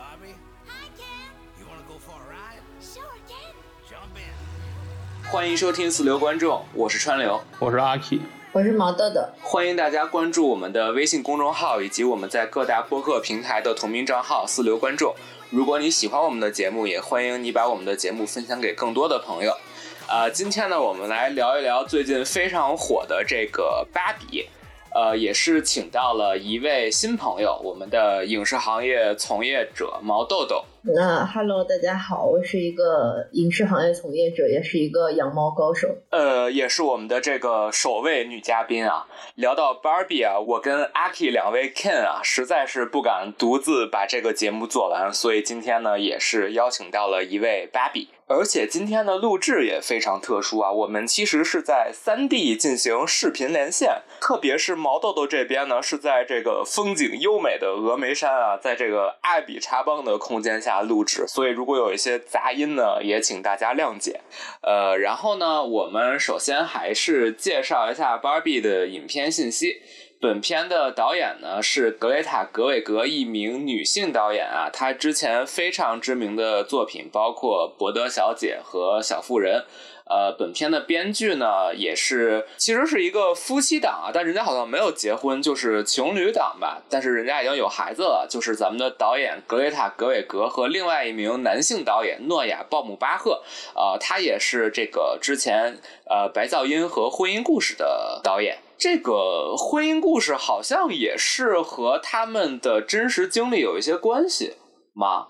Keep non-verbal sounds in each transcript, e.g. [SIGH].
Bobby? Hi, Ken. You want to go for a ride? Sure, Ken. Jump in. 欢迎收听四流观众，我是川流，我是阿 K。我是毛豆豆，欢迎大家关注我们的微信公众号以及我们在各大播客平台的同名账号“四流观众”。如果你喜欢我们的节目，也欢迎你把我们的节目分享给更多的朋友。啊、今天呢，我们来聊一聊最近非常火的这个芭比。呃，也是请到了一位新朋友，我们的影视行业从业者毛豆豆。那 Hello，大家好，我是一个影视行业从业者，也是一个养猫高手。呃，也是我们的这个首位女嘉宾啊。聊到 Barbie 啊，我跟阿 K 两位 Ken 啊，实在是不敢独自把这个节目做完，所以今天呢，也是邀请到了一位芭比。而且今天的录制也非常特殊啊，我们其实是在三 D 进行视频连线，特别是毛豆豆这边呢，是在这个风景优美的峨眉山啊，在这个艾比查邦的空间下录制，所以如果有一些杂音呢，也请大家谅解。呃，然后呢，我们首先还是介绍一下 Barbie 的影片信息。本片的导演呢是格雷塔·格韦格，一名女性导演啊。她之前非常知名的作品包括《伯德小姐》和《小妇人》。呃，本片的编剧呢也是，其实是一个夫妻档啊，但人家好像没有结婚，就是情侣档吧。但是人家已经有孩子了，就是咱们的导演格雷塔·格韦格和另外一名男性导演诺亚·鲍姆巴赫。啊、他也是这个之前呃《白噪音》和《婚姻故事》的导演。这个婚姻故事好像也是和他们的真实经历有一些关系吗？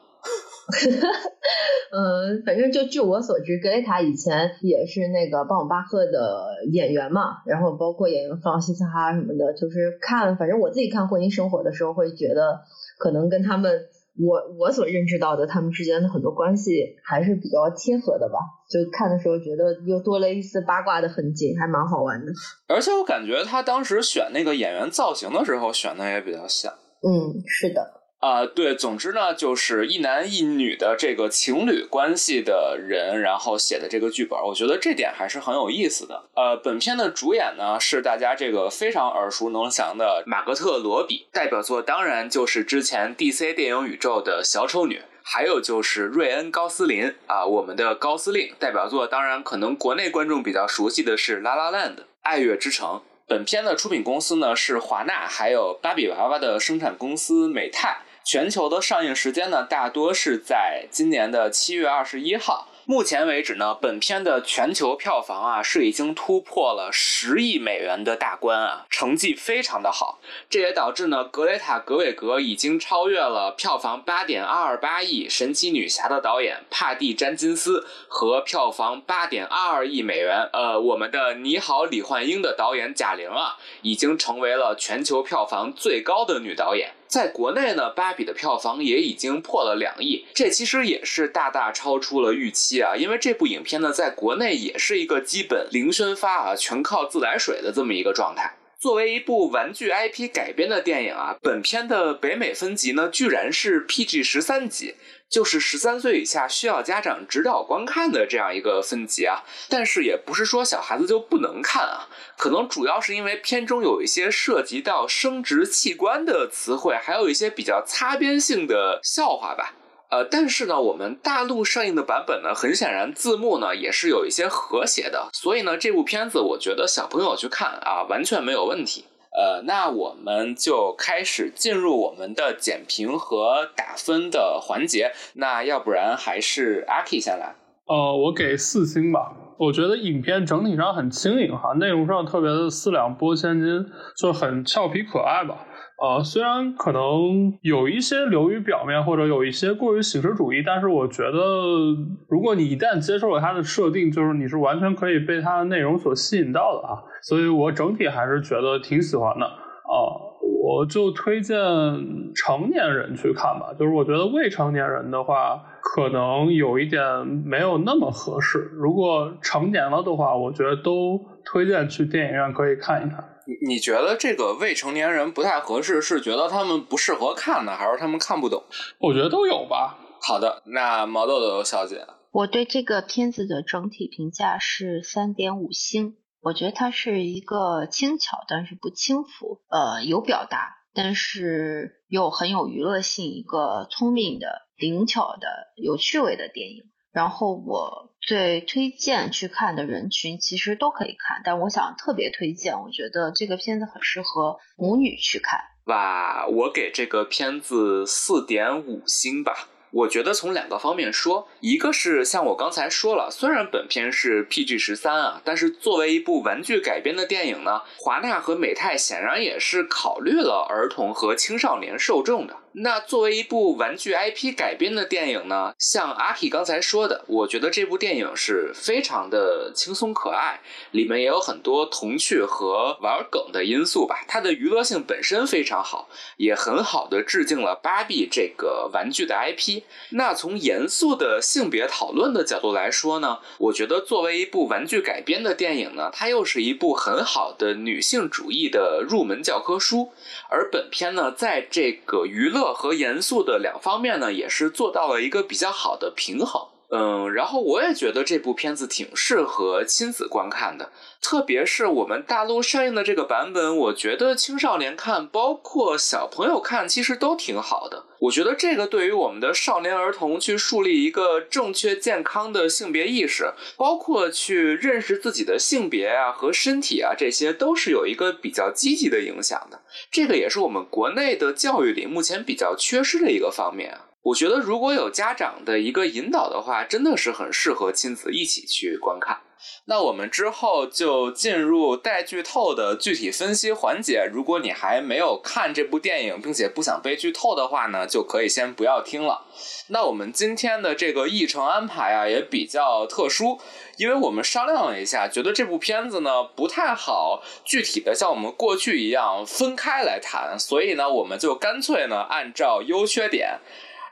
[LAUGHS] 嗯，反正就据我所知，格雷塔以前也是那个鲍姆巴赫的演员嘛，然后包括演员弗朗西斯哈什么的，就是看，反正我自己看《婚姻生活》的时候，会觉得可能跟他们我我所认知到的他们之间的很多关系还是比较贴合的吧。就看的时候觉得又多了一丝八卦的痕迹，还蛮好玩的。而且我感觉他当时选那个演员造型的时候选的也比较像。嗯，是的。啊、对，总之呢，就是一男一女的这个情侣关系的人，然后写的这个剧本，我觉得这点还是很有意思的。呃，本片的主演呢是大家这个非常耳熟能详的马格特·罗比，代表作当然就是之前 DC 电影宇宙的小丑女。还有就是瑞恩·高斯林啊，我们的高司令代表作，当然可能国内观众比较熟悉的是《拉拉 land》爱乐之城。本片的出品公司呢是华纳，还有芭比娃娃的生产公司美泰。全球的上映时间呢，大多是在今年的七月二十一号。目前为止呢，本片的全球票房啊是已经突破了十亿美元的大关啊，成绩非常的好。这也导致呢，格雷塔·格韦格已经超越了票房八点二二八亿《神奇女侠》的导演帕蒂·詹金斯和票房八点二二亿美元，呃，我们的《你好，李焕英》的导演贾玲啊，已经成为了全球票房最高的女导演。在国内呢，芭比的票房也已经破了两亿，这其实也是大大超出了预期啊！因为这部影片呢，在国内也是一个基本零宣发啊，全靠自来水的这么一个状态。作为一部玩具 IP 改编的电影啊，本片的北美分级呢，居然是 PG 十三级，就是十三岁以下需要家长指导观看的这样一个分级啊。但是也不是说小孩子就不能看啊，可能主要是因为片中有一些涉及到生殖器官的词汇，还有一些比较擦边性的笑话吧。呃，但是呢，我们大陆上映的版本呢，很显然字幕呢也是有一些和谐的，所以呢，这部片子我觉得小朋友去看啊，完全没有问题。呃，那我们就开始进入我们的简评和打分的环节。那要不然还是阿 K 先来。呃，我给四星吧。我觉得影片整体上很轻盈哈，内容上特别的四两拨千斤，就很俏皮可爱吧。呃，虽然可能有一些流于表面，或者有一些过于形式主义，但是我觉得，如果你一旦接受了它的设定，就是你是完全可以被它的内容所吸引到的啊。所以我整体还是觉得挺喜欢的啊、我就推荐成年人去看吧，就是我觉得未成年人的话，可能有一点没有那么合适。如果成年了的话，我觉得都推荐去电影院可以看一看。你你觉得这个未成年人不太合适，是觉得他们不适合看呢，还是他们看不懂？我觉得都有吧。好的，那毛豆豆小姐，我对这个片子的整体评价是三点五星。我觉得它是一个轻巧但是不轻浮，呃，有表达，但是又很有娱乐性，一个聪明的、灵巧的、有趣味的电影。然后我最推荐去看的人群其实都可以看，但我想特别推荐，我觉得这个片子很适合母女去看。哇，我给这个片子四点五星吧。我觉得从两个方面说，一个是像我刚才说了，虽然本片是 PG 十三啊，但是作为一部玩具改编的电影呢，华纳和美泰显然也是考虑了儿童和青少年受众的。那作为一部玩具 IP 改编的电影呢，像阿 K 刚才说的，我觉得这部电影是非常的轻松可爱，里面也有很多童趣和玩梗的因素吧。它的娱乐性本身非常好，也很好的致敬了芭比这个玩具的 IP。那从严肃的性别讨论的角度来说呢，我觉得作为一部玩具改编的电影呢，它又是一部很好的女性主义的入门教科书。而本片呢，在这个娱乐和严肃的两方面呢，也是做到了一个比较好的平衡。嗯，然后我也觉得这部片子挺适合亲子观看的，特别是我们大陆上映的这个版本，我觉得青少年看，包括小朋友看，其实都挺好的。我觉得这个对于我们的少年儿童去树立一个正确健康的性别意识，包括去认识自己的性别啊和身体啊，这些都是有一个比较积极的影响的。这个也是我们国内的教育里目前比较缺失的一个方面啊。我觉得如果有家长的一个引导的话，真的是很适合亲子一起去观看。那我们之后就进入带剧透的具体分析环节。如果你还没有看这部电影，并且不想被剧透的话呢，就可以先不要听了。那我们今天的这个议程安排啊，也比较特殊，因为我们商量了一下，觉得这部片子呢不太好具体的像我们过去一样分开来谈，所以呢，我们就干脆呢按照优缺点。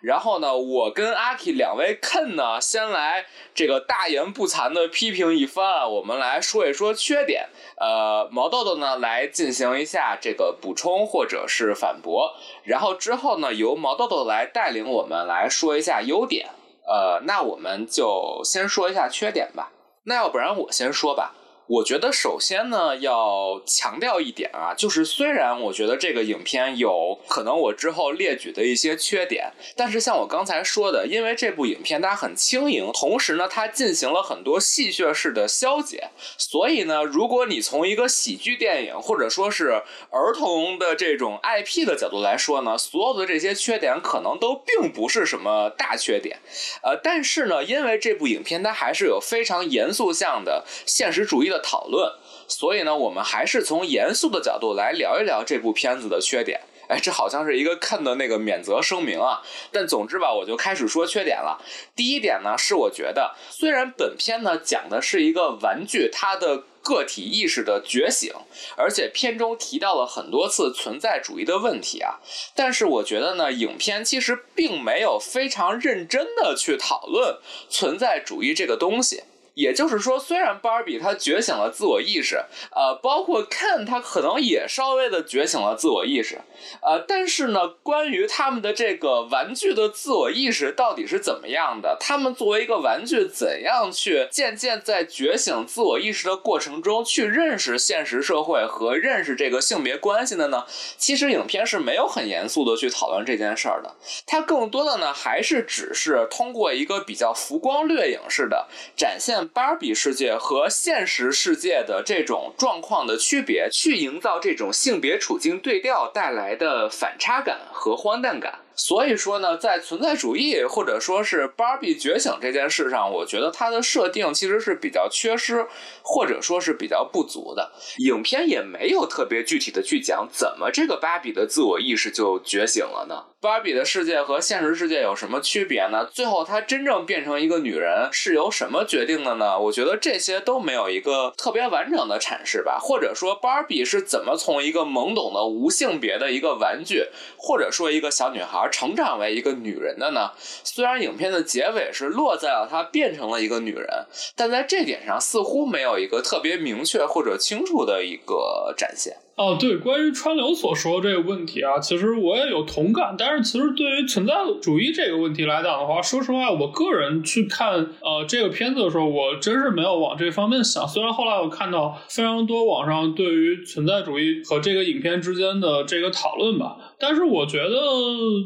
然后呢，我跟阿 K 两位 Ken 呢，先来这个大言不惭的批评一番，我们来说一说缺点。呃，毛豆豆呢来进行一下这个补充或者是反驳。然后之后呢，由毛豆豆来带领我们来说一下优点。呃，那我们就先说一下缺点吧。那要不然我先说吧。我觉得首先呢，要强调一点啊，就是虽然我觉得这个影片有可能我之后列举的一些缺点，但是像我刚才说的，因为这部影片它很轻盈，同时呢，它进行了很多戏谑式的消解，所以呢，如果你从一个喜剧电影或者说是儿童的这种 IP 的角度来说呢，所有的这些缺点可能都并不是什么大缺点，呃，但是呢，因为这部影片它还是有非常严肃向的现实主义的。讨论，所以呢，我们还是从严肃的角度来聊一聊这部片子的缺点。哎，这好像是一个看的那个免责声明啊。但总之吧，我就开始说缺点了。第一点呢，是我觉得虽然本片呢讲的是一个玩具它的个体意识的觉醒，而且片中提到了很多次存在主义的问题啊，但是我觉得呢，影片其实并没有非常认真的去讨论存在主义这个东西。也就是说，虽然芭比她觉醒了自我意识，呃，包括 Ken 他可能也稍微的觉醒了自我意识，呃，但是呢，关于他们的这个玩具的自我意识到底是怎么样的，他们作为一个玩具，怎样去渐渐在觉醒自我意识的过程中去认识现实社会和认识这个性别关系的呢？其实影片是没有很严肃的去讨论这件事儿的，它更多的呢还是只是通过一个比较浮光掠影式的展现。芭比世界和现实世界的这种状况的区别，去营造这种性别处境对调带来的反差感和荒诞感。所以说呢，在存在主义或者说是芭比觉醒这件事上，我觉得它的设定其实是比较缺失，或者说是比较不足的。影片也没有特别具体的去讲怎么这个芭比的自我意识就觉醒了呢？芭比的世界和现实世界有什么区别呢？最后她真正变成一个女人是由什么决定的呢？我觉得这些都没有一个特别完整的阐释吧。或者说，芭比是怎么从一个懵懂的无性别的一个玩具，或者说一个小女孩。成长为一个女人的呢？虽然影片的结尾是落在了她变成了一个女人，但在这点上似乎没有一个特别明确或者清楚的一个展现。哦，对，关于川流所说这个问题啊，其实我也有同感。但是，其实对于存在主义这个问题来讲的话，说实话，我个人去看呃这个片子的时候，我真是没有往这方面想。虽然后来我看到非常多网上对于存在主义和这个影片之间的这个讨论吧，但是我觉得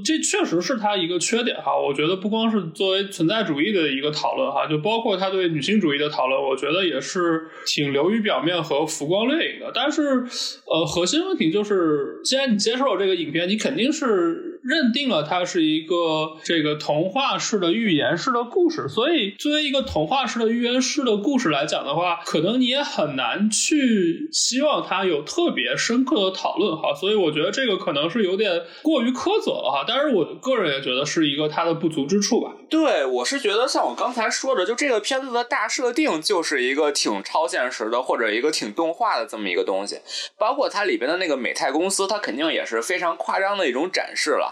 这确实是他一个缺点哈。我觉得不光是作为存在主义的一个讨论哈，就包括他对女性主义的讨论，我觉得也是挺流于表面和浮光掠影的。但是，呃。核心问题就是，既然你接受了这个影片，你肯定是。认定了它是一个这个童话式的寓言式的故事，所以作为一个童话式的寓言式的故事来讲的话，可能你也很难去希望它有特别深刻的讨论哈。所以我觉得这个可能是有点过于苛责了哈。但是我个人也觉得是一个它的不足之处吧。对，我是觉得像我刚才说的，就这个片子的大设定就是一个挺超现实的，或者一个挺动画的这么一个东西，包括它里边的那个美泰公司，它肯定也是非常夸张的一种展示了。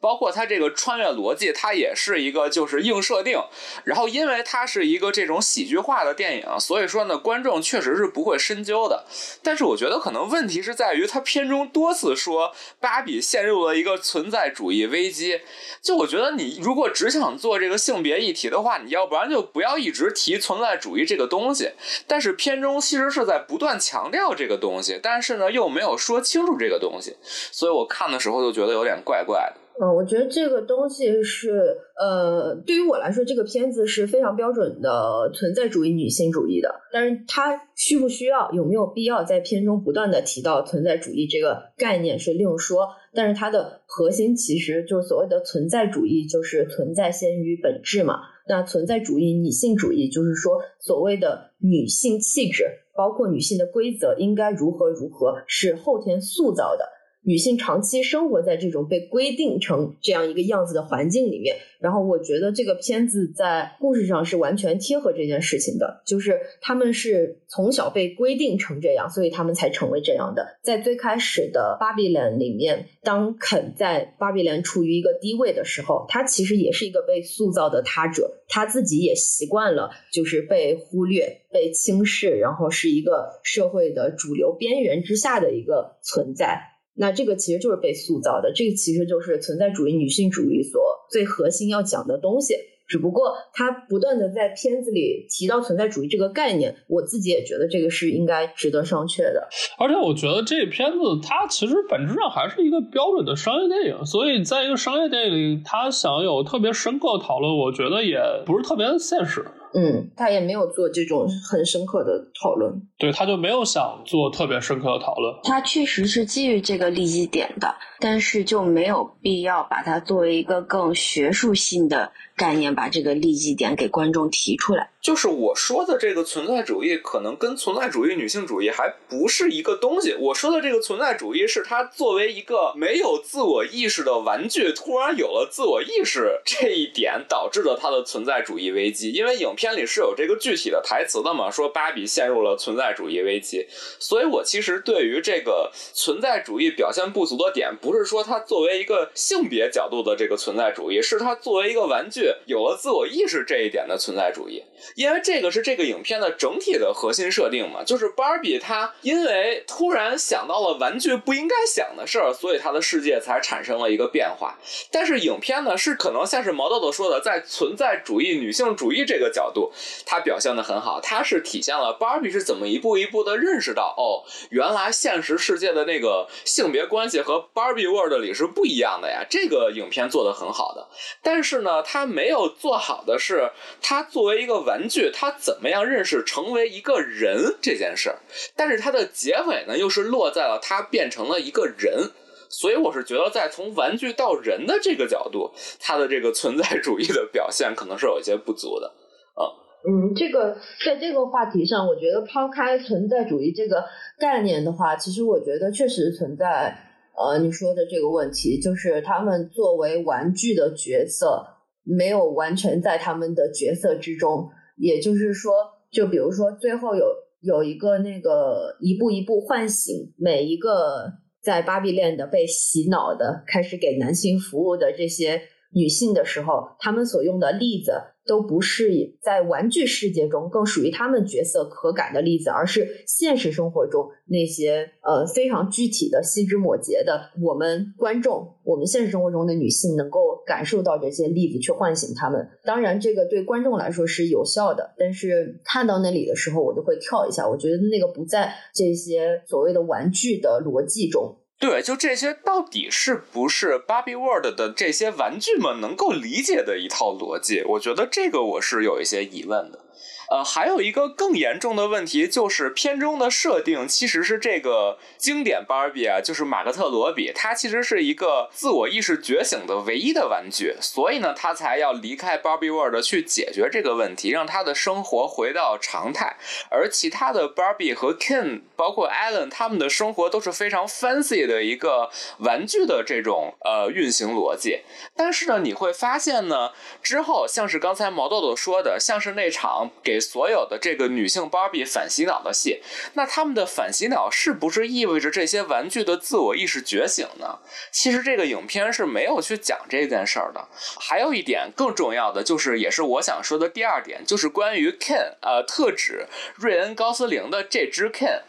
包括它这个穿越逻辑，它也是一个就是硬设定。然后，因为它是一个这种喜剧化的电影，所以说呢，观众确实是不会深究的。但是，我觉得可能问题是在于它片中多次说芭比陷入了一个存在主义危机。就我觉得，你如果只想做这个性别议题的话，你要不然就不要一直提存在主义这个东西。但是片中其实是在不断强调这个东西，但是呢又没有说清楚这个东西，所以我看的时候就觉得有点怪怪的。嗯，我觉得这个东西是，呃，对于我来说，这个片子是非常标准的存在主义女性主义的。但是它需不需要，有没有必要在片中不断的提到存在主义这个概念是另说。但是它的核心其实就是所谓的存在主义，就是存在先于本质嘛。那存在主义女性主义就是说，所谓的女性气质，包括女性的规则应该如何如何，是后天塑造的。女性长期生活在这种被规定成这样一个样子的环境里面，然后我觉得这个片子在故事上是完全贴合这件事情的，就是他们是从小被规定成这样，所以他们才成为这样的。在最开始的芭比伦里面，当肯在芭比伦处于一个低位的时候，他其实也是一个被塑造的他者，他自己也习惯了就是被忽略、被轻视，然后是一个社会的主流边缘之下的一个存在。那这个其实就是被塑造的，这个其实就是存在主义女性主义所最核心要讲的东西。只不过他不断的在片子里提到存在主义这个概念，我自己也觉得这个是应该值得商榷的。而且我觉得这片子它其实本质上还是一个标准的商业电影，所以在一个商业电影里，它想有特别深刻的讨论，我觉得也不是特别的现实。嗯，他也没有做这种很深刻的讨论，对，他就没有想做特别深刻的讨论。他确实是基于这个利益点的，但是就没有必要把它作为一个更学术性的概念，把这个利益点给观众提出来。就是我说的这个存在主义，可能跟存在主义女性主义还不是一个东西。我说的这个存在主义，是它作为一个没有自我意识的玩具，突然有了自我意识，这一点导致了它的存在主义危机。因为影片里是有这个具体的台词的嘛，说芭比陷入了存在主义危机。所以我其实对于这个存在主义表现不足的点，不是说它作为一个性别角度的这个存在主义，是它作为一个玩具有了自我意识这一点的存在主义。因为这个是这个影片的整体的核心设定嘛，就是芭比她因为突然想到了玩具不应该想的事儿，所以她的世界才产生了一个变化。但是影片呢是可能像是毛豆豆说的，在存在主义女性主义这个角度，它表现的很好，它是体现了芭比是怎么一步一步的认识到，哦，原来现实世界的那个性别关系和芭比 world 里是不一样的呀。这个影片做的很好的，但是呢，它没有做好的是，它作为一个玩具，他怎么样认识成为一个人这件事儿？但是它的结尾呢，又是落在了他变成了一个人。所以我是觉得，在从玩具到人的这个角度，它的这个存在主义的表现可能是有一些不足的。啊，嗯，这个在这个话题上，我觉得抛开存在主义这个概念的话，其实我觉得确实存在呃你说的这个问题，就是他们作为玩具的角色。没有完全在他们的角色之中，也就是说，就比如说最后有有一个那个一步一步唤醒每一个在巴比链的被洗脑的开始给男性服务的这些女性的时候，他们所用的例子都不是在玩具世界中更属于他们角色可感的例子，而是现实生活中那些呃非常具体的细枝末节的，我们观众，我们现实生活中的女性能够感受到这些例子，去唤醒他们。当然，这个对观众来说是有效的，但是看到那里的时候，我就会跳一下，我觉得那个不在这些所谓的玩具的逻辑中。对，就这些到底是不是芭比 World 的这些玩具们能够理解的一套逻辑？我觉得这个我是有一些疑问的。呃，还有一个更严重的问题，就是片中的设定其实是这个经典芭比啊，就是马格特罗比，她其实是一个自我意识觉醒的唯一的玩具，所以呢，她才要离开 Barbie World 去解决这个问题，让她的生活回到常态。而其他的 Barbie 和 Ken，包括 Allen，他们的生活都是非常 fancy 的一个玩具的这种呃运行逻辑。但是呢，你会发现呢，之后像是刚才毛豆豆说的，像是那场给所有的这个女性芭比反洗脑的戏，那他们的反洗脑是不是意味着这些玩具的自我意识觉醒呢？其实这个影片是没有去讲这件事儿的。还有一点更重要的，就是也是我想说的第二点，就是关于 Ken，呃，特指瑞恩·高斯林的这只 Ken。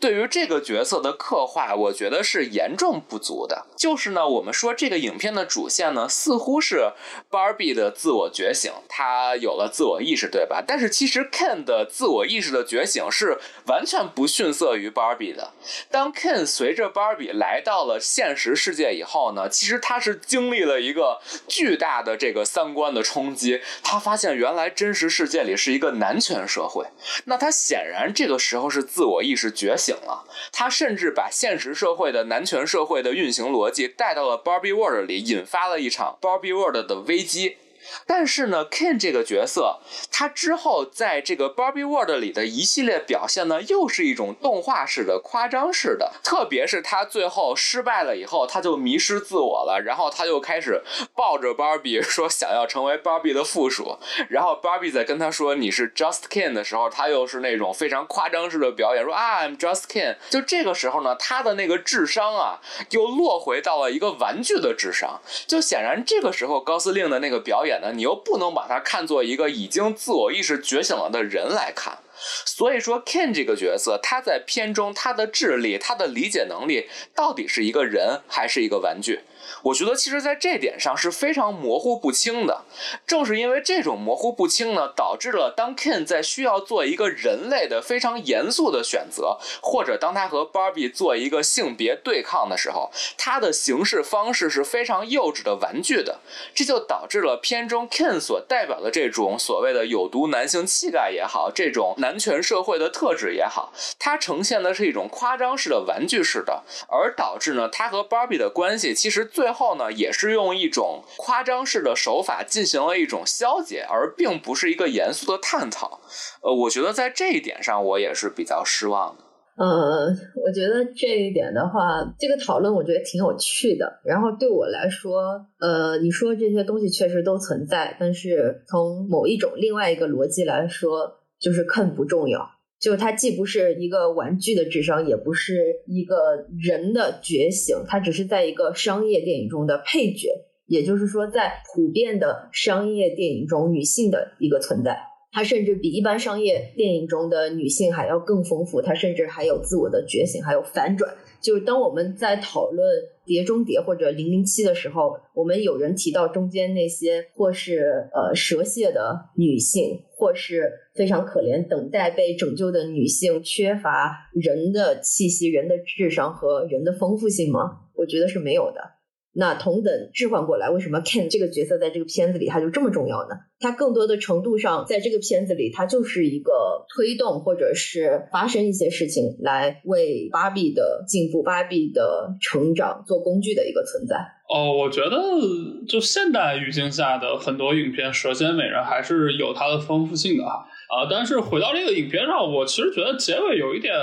对于这个角色的刻画，我觉得是严重不足的。就是呢，我们说这个影片的主线呢，似乎是 Barbie 的自我觉醒，她有了自我意识，对吧？但是其实 Ken 的自我意识的觉醒是完全不逊色于 Barbie 的。当 Ken 随着 Barbie 来到了现实世界以后呢，其实他是经历了一个巨大的这个三观的冲击。他发现原来真实世界里是一个男权社会，那他显然这个时候是自我意识。觉醒了，他甚至把现实社会的男权社会的运行逻辑带到了 Barbie World 里，引发了一场 Barbie World 的危机。但是呢，Ken 这个角色，他之后在这个 Barbie World 里的一系列表现呢，又是一种动画式的、夸张式的。特别是他最后失败了以后，他就迷失自我了，然后他就开始抱着 Barbie 说想要成为 Barbie 的附属。然后 Barbie 在跟他说你是 Just Ken 的时候，他又是那种非常夸张式的表演，说啊 I'm Just Ken。就这个时候呢，他的那个智商啊，又落回到了一个玩具的智商。就显然这个时候高司令的那个表演。你又不能把它看作一个已经自我意识觉醒了的人来看，所以说 Ken 这个角色，他在片中他的智力、他的理解能力，到底是一个人还是一个玩具？我觉得其实在这点上是非常模糊不清的。正是因为这种模糊不清呢，导致了当 Ken 在需要做一个人类的非常严肃的选择，或者当他和 Barbie 做一个性别对抗的时候，他的行事方式是非常幼稚的玩具的。这就导致了片中 Ken 所代表的这种所谓的有毒男性气概也好，这种男权社会的特质也好，它呈现的是一种夸张式的玩具式的，而导致呢，他和 Barbie 的关系其实最最后呢，也是用一种夸张式的手法进行了一种消解，而并不是一个严肃的探讨。呃，我觉得在这一点上，我也是比较失望的。嗯，我觉得这一点的话，这个讨论我觉得挺有趣的。然后对我来说，呃，你说这些东西确实都存在，但是从某一种另外一个逻辑来说，就是看不重要。就它既不是一个玩具的智商，也不是一个人的觉醒，它只是在一个商业电影中的配角。也就是说，在普遍的商业电影中，女性的一个存在，它甚至比一般商业电影中的女性还要更丰富。它甚至还有自我的觉醒，还有反转。就是当我们在讨论《碟中谍》或者《零零七》的时候，我们有人提到中间那些或是呃蛇蝎的女性，或是非常可怜等待被拯救的女性，缺乏人的气息、人的智商和人的丰富性吗？我觉得是没有的。那同等置换过来，为什么 Ken 这个角色在这个片子里他就这么重要呢？他更多的程度上，在这个片子里，他就是一个推动或者是发生一些事情来为芭比的进步、芭比的成长做工具的一个存在。哦，我觉得就现代语境下的很多影片，舌尖美人还是有它的丰富性的哈。啊，但是回到这个影片上，我其实觉得结尾有一点。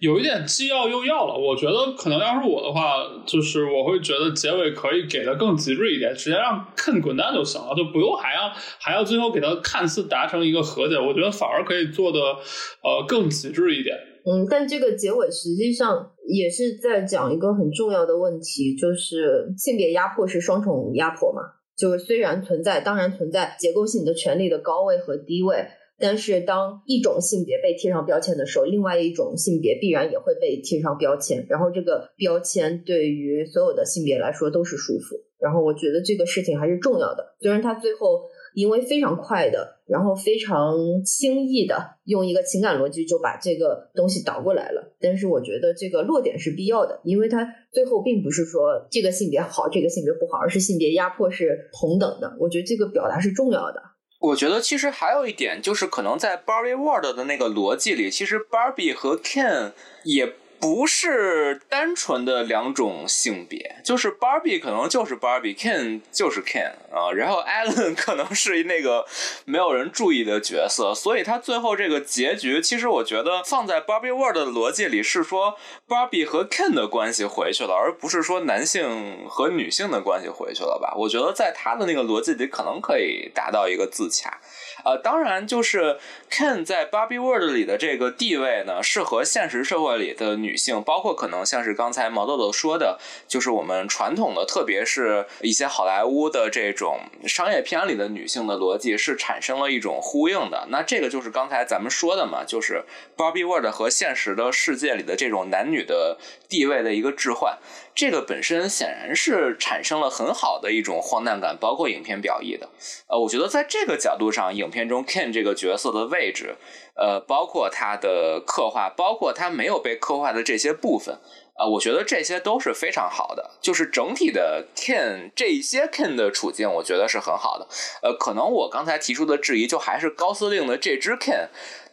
有一点既要又要了，我觉得可能要是我的话，就是我会觉得结尾可以给的更极致一点，直接让 Ken 滚蛋就行了，就不用还要还要最后给他看似达成一个和解，我觉得反而可以做的呃更极致一点。嗯，但这个结尾实际上也是在讲一个很重要的问题，就是性别压迫是双重压迫嘛。就是虽然存在，当然存在结构性的权利的高位和低位，但是当一种性别被贴上标签的时候，另外一种性别必然也会被贴上标签，然后这个标签对于所有的性别来说都是束缚。然后我觉得这个事情还是重要的，虽然他最后因为非常快的，然后非常轻易的用一个情感逻辑就把这个东西倒过来了，但是我觉得这个落点是必要的，因为他最后并不是说这个性别好，这个性别不好，而是性别压迫是同等的。我觉得这个表达是重要的。我觉得其实还有一点，就是可能在 Barbie World 的那个逻辑里，其实 Barbie 和 Ken 也。不是单纯的两种性别，就是 Barbie 可能就是 Barbie，Ken 就是 Ken 啊，然后 Allen [LAUGHS] 可能是那个没有人注意的角色，所以他最后这个结局，其实我觉得放在 Barbie World 的逻辑里是说 Barbie 和 Ken 的关系回去了，而不是说男性和女性的关系回去了吧？我觉得在他的那个逻辑里，可能可以达到一个自洽。呃，当然，就是 Ken 在 Barbie World 里的这个地位呢，是和现实社会里的女性，包括可能像是刚才毛豆豆说的，就是我们传统的，特别是一些好莱坞的这种商业片里的女性的逻辑，是产生了一种呼应的。那这个就是刚才咱们说的嘛，就是 Barbie World 和现实的世界里的这种男女的地位的一个置换。这个本身显然是产生了很好的一种荒诞感，包括影片表意的。呃，我觉得在这个角度上，影片中 Ken 这个角色的位置，呃，包括他的刻画，包括他没有被刻画的这些部分，啊，我觉得这些都是非常好的。就是整体的 Ken 这些 Ken 的处境，我觉得是很好的。呃，可能我刚才提出的质疑，就还是高司令的这只 Ken。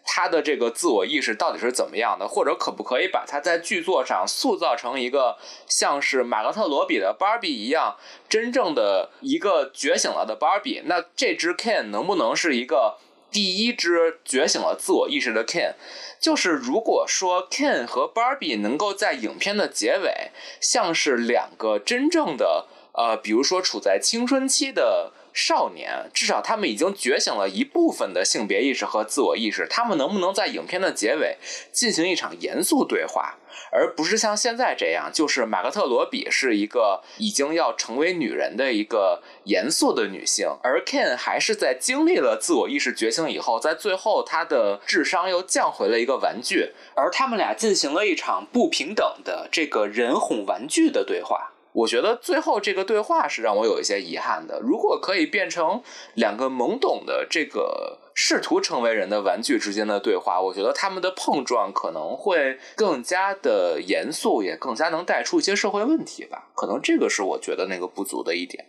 他的这个自我意识到底是怎么样的？或者可不可以把他在剧作上塑造成一个像是马格特罗比的芭比一样，真正的一个觉醒了的芭比？那这只 Ken 能不能是一个第一只觉醒了自我意识的 Ken？就是如果说 Ken 和芭比能够在影片的结尾，像是两个真正的呃，比如说处在青春期的。少年，至少他们已经觉醒了一部分的性别意识和自我意识。他们能不能在影片的结尾进行一场严肃对话，而不是像现在这样，就是马格特罗比是一个已经要成为女人的一个严肃的女性，而 Ken 还是在经历了自我意识觉醒以后，在最后他的智商又降回了一个玩具，而他们俩进行了一场不平等的这个人哄玩具的对话。我觉得最后这个对话是让我有一些遗憾的。如果可以变成两个懵懂的这个试图成为人的玩具之间的对话，我觉得他们的碰撞可能会更加的严肃，也更加能带出一些社会问题吧。可能这个是我觉得那个不足的一点。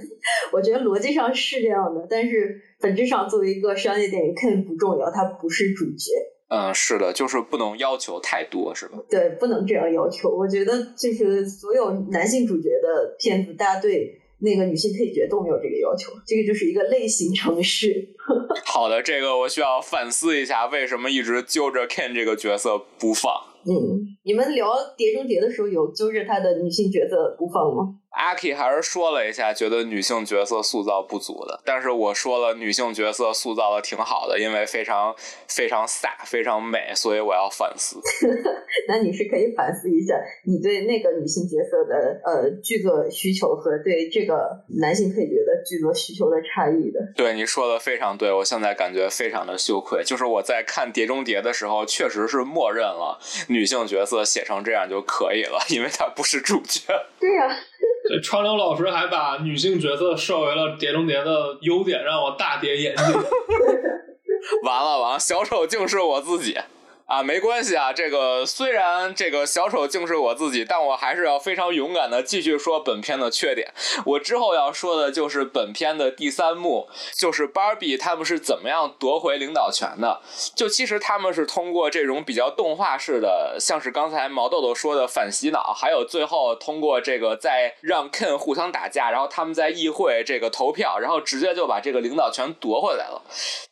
[LAUGHS] 我觉得逻辑上是这样的，但是本质上作为一个商业电影，肯定不重要，它不是主角。嗯，是的，就是不能要求太多，是吧？对，不能这样要求。我觉得就是所有男性主角的片子，大家对那个女性配角都没有这个要求，这个就是一个类型城市。[LAUGHS] 好的，这个我需要反思一下，为什么一直揪着 Ken 这个角色不放？嗯，你们聊《碟中谍》的时候有揪着他的女性角色不放吗？阿 K 还是说了一下，觉得女性角色塑造不足的。但是我说了，女性角色塑造的挺好的，因为非常非常飒，非常美，所以我要反思。[LAUGHS] 那你是可以反思一下，你对那个女性角色的呃剧作需求和对这个男性配角的剧作需求的差异的。对，你说的非常对，我现在感觉非常的羞愧。就是我在看《碟中谍》的时候，确实是默认了女性角色写成这样就可以了，因为她不是主角。对呀。对，川流老师还把女性角色设为了《碟中谍》的优点，让我大跌眼镜。[LAUGHS] 完了完了，小丑竟是我自己。啊，没关系啊，这个虽然这个小丑竟是我自己，但我还是要非常勇敢的继续说本片的缺点。我之后要说的就是本片的第三幕，就是 Barbie 他们是怎么样夺回领导权的。就其实他们是通过这种比较动画式的，像是刚才毛豆豆说的反洗脑，还有最后通过这个在让 Ken 互相打架，然后他们在议会这个投票，然后直接就把这个领导权夺回来了。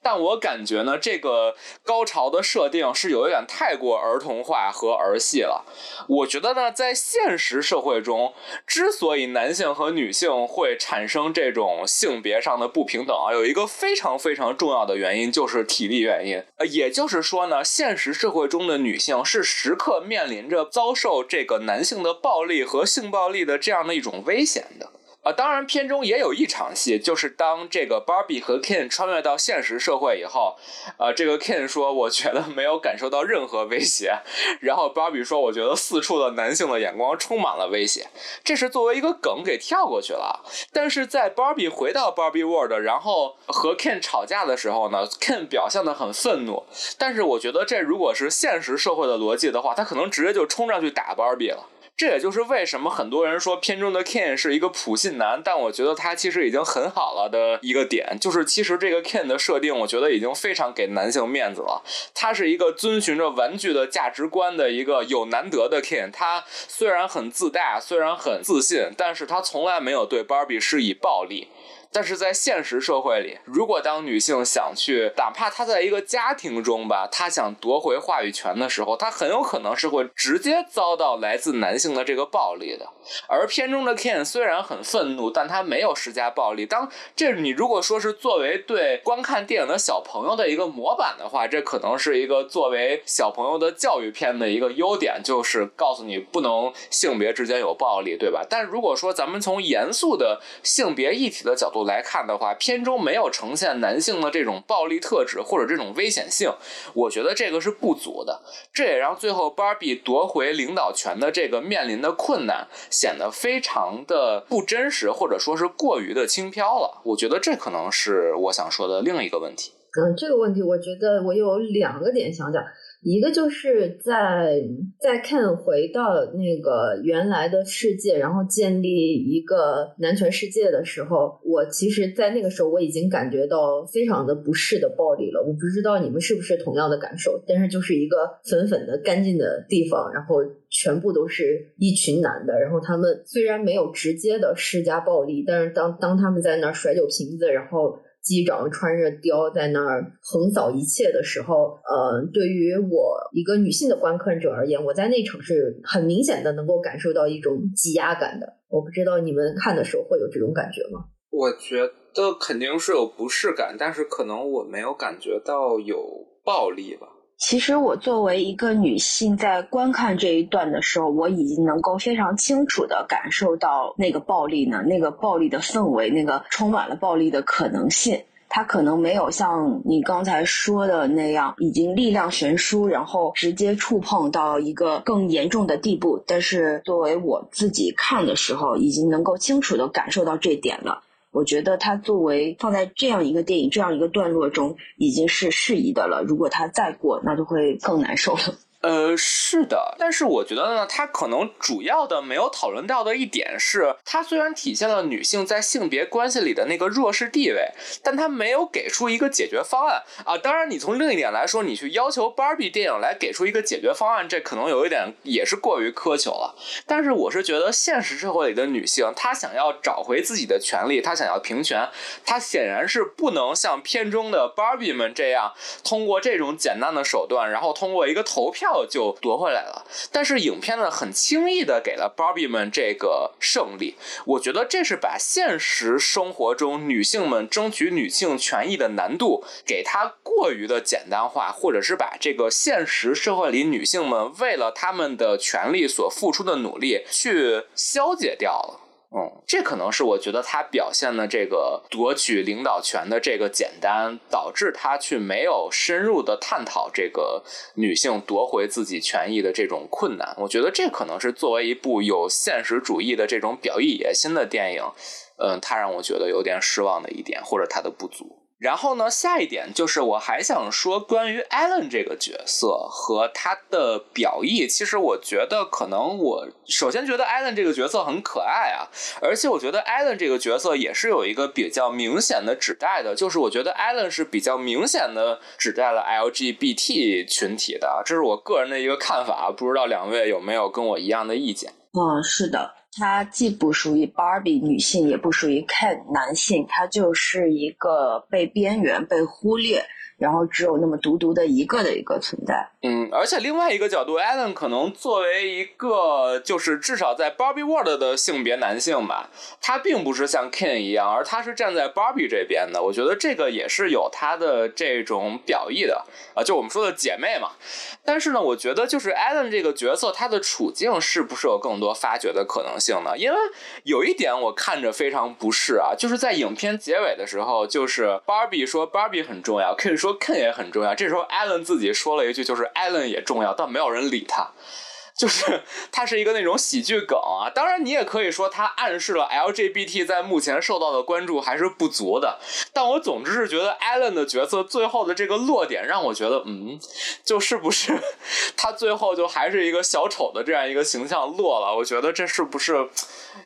但我感觉呢，这个高潮的设定是有。有点太过儿童化和儿戏了。我觉得呢，在现实社会中，之所以男性和女性会产生这种性别上的不平等啊，有一个非常非常重要的原因，就是体力原因。呃，也就是说呢，现实社会中的女性是时刻面临着遭受这个男性的暴力和性暴力的这样的一种危险的。啊，当然片中也有一场戏，就是当这个 Barbie 和 Ken 穿越到现实社会以后，呃，这个 Ken 说我觉得没有感受到任何威胁，然后 Barbie 说我觉得四处的男性的眼光充满了威胁，这是作为一个梗给跳过去了。但是在 Barbie 回到 Barbie World，然后和 Ken 吵架的时候呢，Ken 表现的很愤怒，但是我觉得这如果是现实社会的逻辑的话，他可能直接就冲上去打 Barbie 了。这也就是为什么很多人说片中的 Ken 是一个普信男，但我觉得他其实已经很好了的一个点，就是其实这个 Ken 的设定，我觉得已经非常给男性面子了。他是一个遵循着玩具的价值观的一个有难得的 Ken，他虽然很自大，虽然很自信，但是他从来没有对 Barbie 施以暴力。但是在现实社会里，如果当女性想去，哪怕她在一个家庭中吧，她想夺回话语权的时候，她很有可能是会直接遭到来自男性的这个暴力的。而片中的 Ken 虽然很愤怒，但他没有施加暴力。当这你如果说是作为对观看电影的小朋友的一个模板的话，这可能是一个作为小朋友的教育片的一个优点，就是告诉你不能性别之间有暴力，对吧？但如果说咱们从严肃的性别议题的角度来看的话，片中没有呈现男性的这种暴力特质或者这种危险性，我觉得这个是不足的。这也让最后 Barbie 夺回领导权的这个面临的困难。显得非常的不真实，或者说是过于的轻飘了。我觉得这可能是我想说的另一个问题。嗯，这个问题我觉得我有两个点想讲。一个就是在在 Ken 回到那个原来的世界，然后建立一个男权世界的时候，我其实，在那个时候我已经感觉到非常的不适的暴力了。我不知道你们是不是同样的感受，但是就是一个粉粉的干净的地方，然后全部都是一群男的，然后他们虽然没有直接的施加暴力，但是当当他们在那儿甩酒瓶子，然后。机长穿着貂在那儿横扫一切的时候，呃，对于我一个女性的观看者而言，我在那场是很明显的能够感受到一种挤压感的。我不知道你们看的时候会有这种感觉吗？我觉得肯定是有不适感，但是可能我没有感觉到有暴力吧。其实我作为一个女性，在观看这一段的时候，我已经能够非常清楚的感受到那个暴力呢，那个暴力的氛围，那个充满了暴力的可能性。它可能没有像你刚才说的那样，已经力量悬殊，然后直接触碰到一个更严重的地步。但是作为我自己看的时候，已经能够清楚的感受到这点了。我觉得它作为放在这样一个电影这样一个段落中，已经是适宜的了。如果它再过，那就会更难受了。呃，是的，但是我觉得呢，它可能主要的没有讨论到的一点是，它虽然体现了女性在性别关系里的那个弱势地位，但它没有给出一个解决方案啊。当然，你从另一点来说，你去要求芭比电影来给出一个解决方案，这可能有一点也是过于苛求了。但是，我是觉得现实社会里的女性，她想要找回自己的权利，她想要平权，她显然是不能像片中的芭比们这样，通过这种简单的手段，然后通过一个投票。就夺回来了，但是影片呢，很轻易的给了芭比们这个胜利。我觉得这是把现实生活中女性们争取女性权益的难度，给它过于的简单化，或者是把这个现实社会里女性们为了她们的权利所付出的努力去消解掉了。嗯，这可能是我觉得他表现的这个夺取领导权的这个简单，导致他去没有深入的探讨这个女性夺回自己权益的这种困难。我觉得这可能是作为一部有现实主义的这种表意野心的电影，嗯，它让我觉得有点失望的一点，或者他的不足。然后呢，下一点就是我还想说关于艾伦这个角色和他的表意。其实我觉得可能我首先觉得艾伦这个角色很可爱啊，而且我觉得艾伦这个角色也是有一个比较明显的指代的，就是我觉得艾伦是比较明显的指代了 LGBT 群体的，这是我个人的一个看法，不知道两位有没有跟我一样的意见？嗯，是的。它既不属于 Barbie 女性，也不属于 Ken 男性，它就是一个被边缘、被忽略。然后只有那么独独的一个的一个存在，嗯，而且另外一个角度，Alan 可能作为一个就是至少在 Barbie World 的性别男性吧，他并不是像 Ken 一样，而他是站在 Barbie 这边的。我觉得这个也是有他的这种表意的啊，就我们说的姐妹嘛。但是呢，我觉得就是 Alan 这个角色，他的处境是不是有更多发掘的可能性呢？因为有一点我看着非常不适啊，就是在影片结尾的时候，就是 Barbie 说 Barbie 很重要，Ken 说 Ken 也很重要，这时候 Allen 自己说了一句，就是 Allen 也重要，但没有人理他。就是它是一个那种喜剧梗啊，当然你也可以说它暗示了 LGBT 在目前受到的关注还是不足的，但我总之是觉得 Allen 的角色最后的这个落点让我觉得，嗯，就是不是他最后就还是一个小丑的这样一个形象落了？我觉得这是不是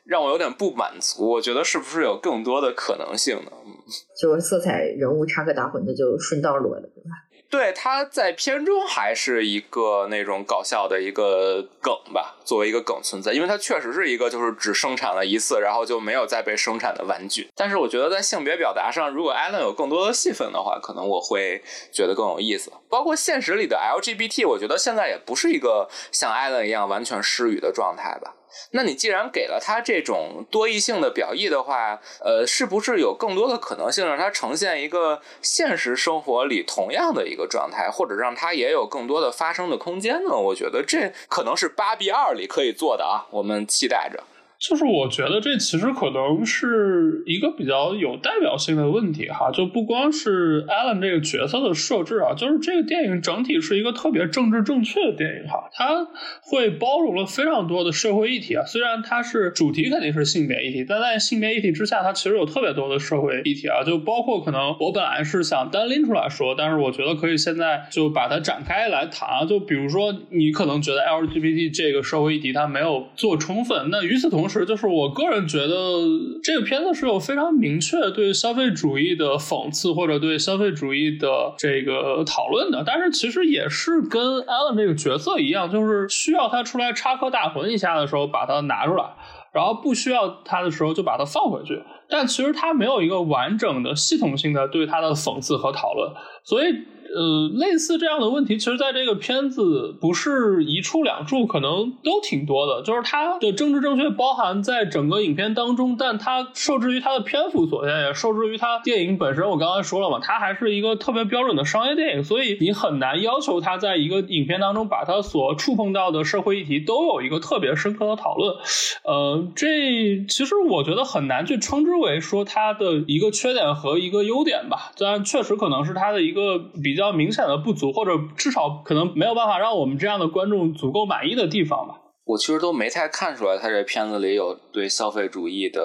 让我有点不满足？我觉得是不是有更多的可能性呢？嗯，就是色彩人物插科打诨的就顺道落了，对吧？对，他在片中还是一个那种搞笑的一个梗吧，作为一个梗存在，因为它确实是一个就是只生产了一次，然后就没有再被生产的玩具。但是我觉得在性别表达上，如果艾伦有更多的戏份的话，可能我会觉得更有意思。包括现实里的 LGBT，我觉得现在也不是一个像艾伦一样完全失语的状态吧。那你既然给了他这种多义性的表意的话，呃，是不是有更多的可能性让他呈现一个现实生活里同样的一个状态，或者让他也有更多的发生的空间呢？我觉得这可能是《芭比二》里可以做的啊，我们期待着。就是我觉得这其实可能是一个比较有代表性的问题哈，就不光是 Alan 这个角色的设置啊，就是这个电影整体是一个特别政治正确的电影哈，它会包容了非常多的社会议题啊。虽然它是主题肯定是性别议题，但在性别议题之下，它其实有特别多的社会议题啊，就包括可能我本来是想单拎出来说，但是我觉得可以现在就把它展开来谈啊。就比如说你可能觉得 LGBT 这个社会议题它没有做充分，那与此同时。是就是我个人觉得这个片子是有非常明确对消费主义的讽刺或者对消费主义的这个讨论的，但是其实也是跟 Alan 这个角色一样，就是需要他出来插科打诨一下的时候把它拿出来，然后不需要他的时候就把它放回去。但其实他没有一个完整的系统性的对他的讽刺和讨论，所以。呃，类似这样的问题，其实在这个片子不是一处两处，可能都挺多的。就是它的政治正确包含在整个影片当中，但它受制于它的篇幅所限，也受制于它电影本身。我刚才说了嘛，它还是一个特别标准的商业电影，所以你很难要求它在一个影片当中把它所触碰到的社会议题都有一个特别深刻的讨论。呃，这其实我觉得很难去称之为说它的一个缺点和一个优点吧。但确实可能是它的一个比较。比较明显的不足，或者至少可能没有办法让我们这样的观众足够满意的地方吧。我其实都没太看出来，他这片子里有对消费主义的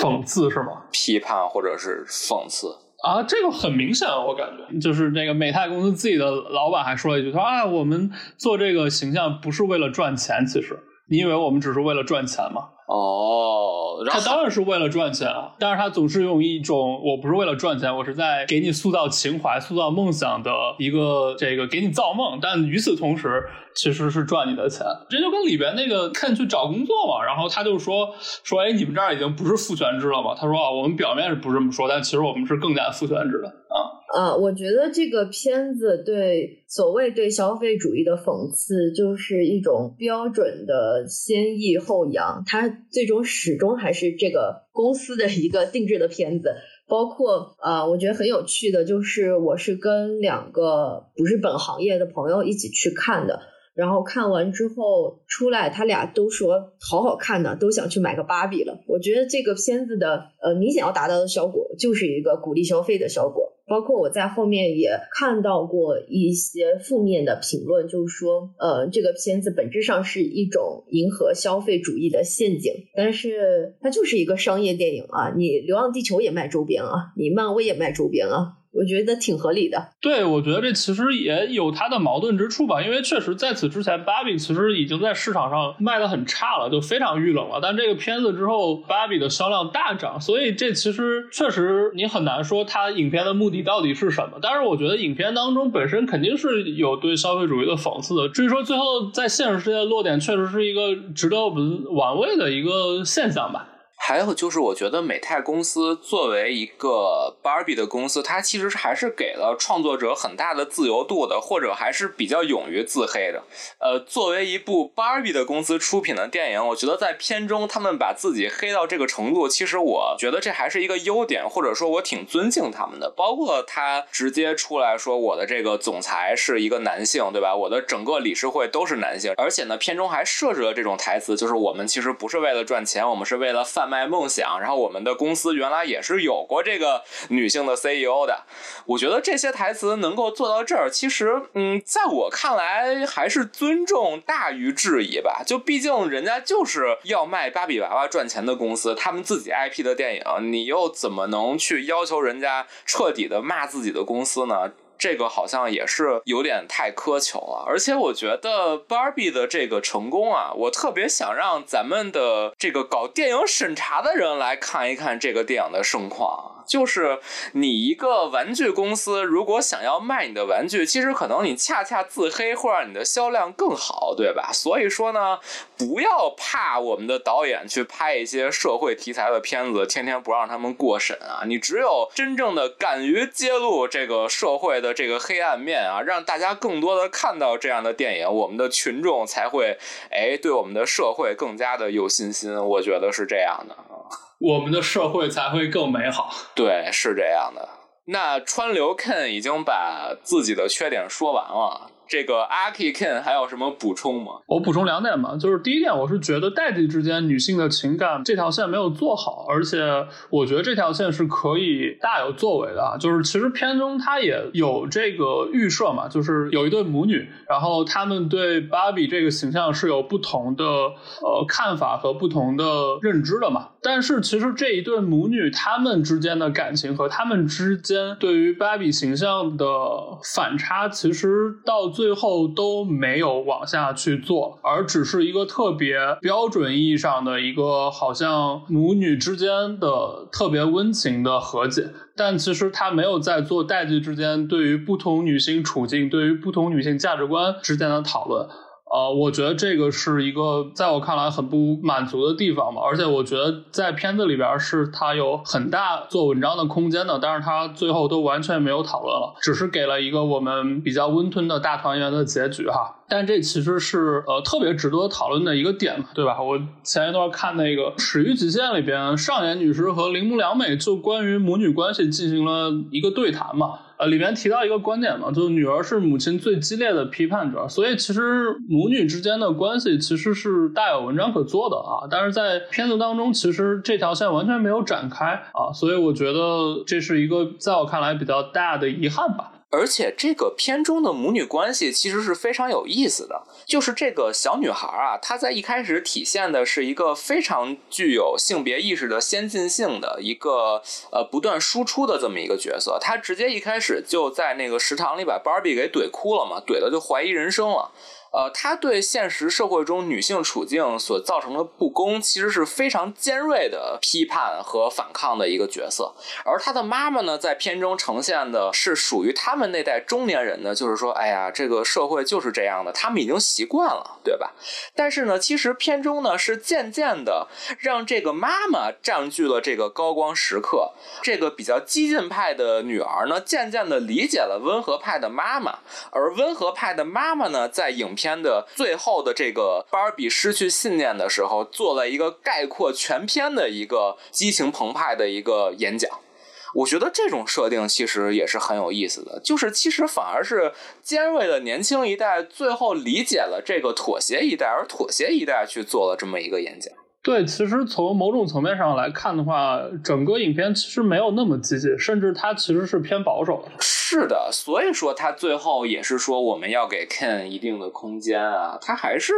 讽刺是吗？批判或者是讽刺啊，这个很明显，我感觉就是那个美泰公司自己的老板还说了一句，他说啊，我们做这个形象不是为了赚钱，其实你以为我们只是为了赚钱吗？哦，他当然是为了赚钱啊！但是他总是用一种我不是为了赚钱，我是在给你塑造情怀、塑造梦想的一个这个给你造梦。但与此同时，其实是赚你的钱。这就跟里边那个 Ken 去找工作嘛，然后他就说说，哎，你们这儿已经不是父权制了嘛？他说啊，我们表面是不这么说，但其实我们是更加父权制的啊。啊，我觉得这个片子对所谓对消费主义的讽刺，就是一种标准的先抑后扬。它最终始终还是这个公司的一个定制的片子。包括啊，我觉得很有趣的就是，我是跟两个不是本行业的朋友一起去看的，然后看完之后出来，他俩都说好好看呢，都想去买个芭比了。我觉得这个片子的呃明显要达到的效果，就是一个鼓励消费的效果。包括我在后面也看到过一些负面的评论，就是说，呃，这个片子本质上是一种迎合消费主义的陷阱，但是它就是一个商业电影啊，你《流浪地球》也卖周边啊，你漫威也卖周边啊。我觉得挺合理的。对，我觉得这其实也有它的矛盾之处吧，因为确实在此之前，芭比其实已经在市场上卖的很差了，就非常遇冷了。但这个片子之后，芭比的销量大涨，所以这其实确实你很难说它影片的目的到底是什么。但是我觉得影片当中本身肯定是有对消费主义的讽刺的。至于说最后在现实世界的落点，确实是一个值得我们玩味的一个现象吧。还有就是，我觉得美泰公司作为一个 Barbie 的公司，它其实还是给了创作者很大的自由度的，或者还是比较勇于自黑的。呃，作为一部 Barbie 的公司出品的电影，我觉得在片中他们把自己黑到这个程度，其实我觉得这还是一个优点，或者说我挺尊敬他们的。包括他直接出来说我的这个总裁是一个男性，对吧？我的整个理事会都是男性，而且呢，片中还设置了这种台词，就是我们其实不是为了赚钱，我们是为了贩。卖梦想，然后我们的公司原来也是有过这个女性的 CEO 的。我觉得这些台词能够做到这儿，其实，嗯，在我看来还是尊重大于质疑吧。就毕竟人家就是要卖芭比娃娃赚钱的公司，他们自己 IP 的电影，你又怎么能去要求人家彻底的骂自己的公司呢？这个好像也是有点太苛求了，而且我觉得 Barbie 的这个成功啊，我特别想让咱们的这个搞电影审查的人来看一看这个电影的盛况。就是你一个玩具公司，如果想要卖你的玩具，其实可能你恰恰自黑会让你的销量更好，对吧？所以说呢，不要怕我们的导演去拍一些社会题材的片子，天天不让他们过审啊！你只有真正的敢于揭露这个社会的这个黑暗面啊，让大家更多的看到这样的电影，我们的群众才会哎对我们的社会更加的有信心。我觉得是这样的。我们的社会才会更美好。对，是这样的。那川流 Ken 已经把自己的缺点说完了。这个阿 K Ken 还有什么补充吗？我补充两点吧，就是第一点，我是觉得代际之间女性的情感这条线没有做好，而且我觉得这条线是可以大有作为的。就是其实片中它也有这个预设嘛，就是有一对母女，然后他们对芭比这个形象是有不同的呃看法和不同的认知的嘛。但是其实这一对母女他们之间的感情和他们之间对于芭比形象的反差，其实到最。后都没有往下去做，而只是一个特别标准意义上的一个好像母女之间的特别温情的和解，但其实他没有在做代际之间对于不同女性处境、对于不同女性价值观之间的讨论。呃，我觉得这个是一个在我看来很不满足的地方嘛，而且我觉得在片子里边是它有很大做文章的空间的，但是它最后都完全没有讨论了，只是给了一个我们比较温吞的大团圆的结局哈。但这其实是呃特别值得讨论的一个点嘛，对吧？我前一段看那个《始于极限》里边，上野女士和铃木良美就关于母女关系进行了一个对谈嘛。呃，里面提到一个观点嘛，就是女儿是母亲最激烈的批判者，所以其实母女之间的关系其实是大有文章可做的啊。但是在片子当中，其实这条线完全没有展开啊，所以我觉得这是一个在我看来比较大的遗憾吧。而且这个片中的母女关系其实是非常有意思的，就是这个小女孩啊，她在一开始体现的是一个非常具有性别意识的先进性的一个呃不断输出的这么一个角色，她直接一开始就在那个食堂里把芭比给怼哭了嘛，怼的就怀疑人生了。呃，他对现实社会中女性处境所造成的不公，其实是非常尖锐的批判和反抗的一个角色。而他的妈妈呢，在片中呈现的是属于他们那代中年人呢，就是说，哎呀，这个社会就是这样的，他们已经习惯了，对吧？但是呢，其实片中呢，是渐渐的让这个妈妈占据了这个高光时刻。这个比较激进派的女儿呢，渐渐的理解了温和派的妈妈，而温和派的妈妈呢，在影片。片的最后的这个芭比失去信念的时候，做了一个概括全片的一个激情澎湃的一个演讲。我觉得这种设定其实也是很有意思的，就是其实反而是尖锐的年轻一代最后理解了这个妥协一代，而妥协一代去做了这么一个演讲。对，其实从某种层面上来看的话，整个影片其实没有那么激进，甚至它其实是偏保守的。是的，所以说他最后也是说我们要给 Ken 一定的空间啊，他还是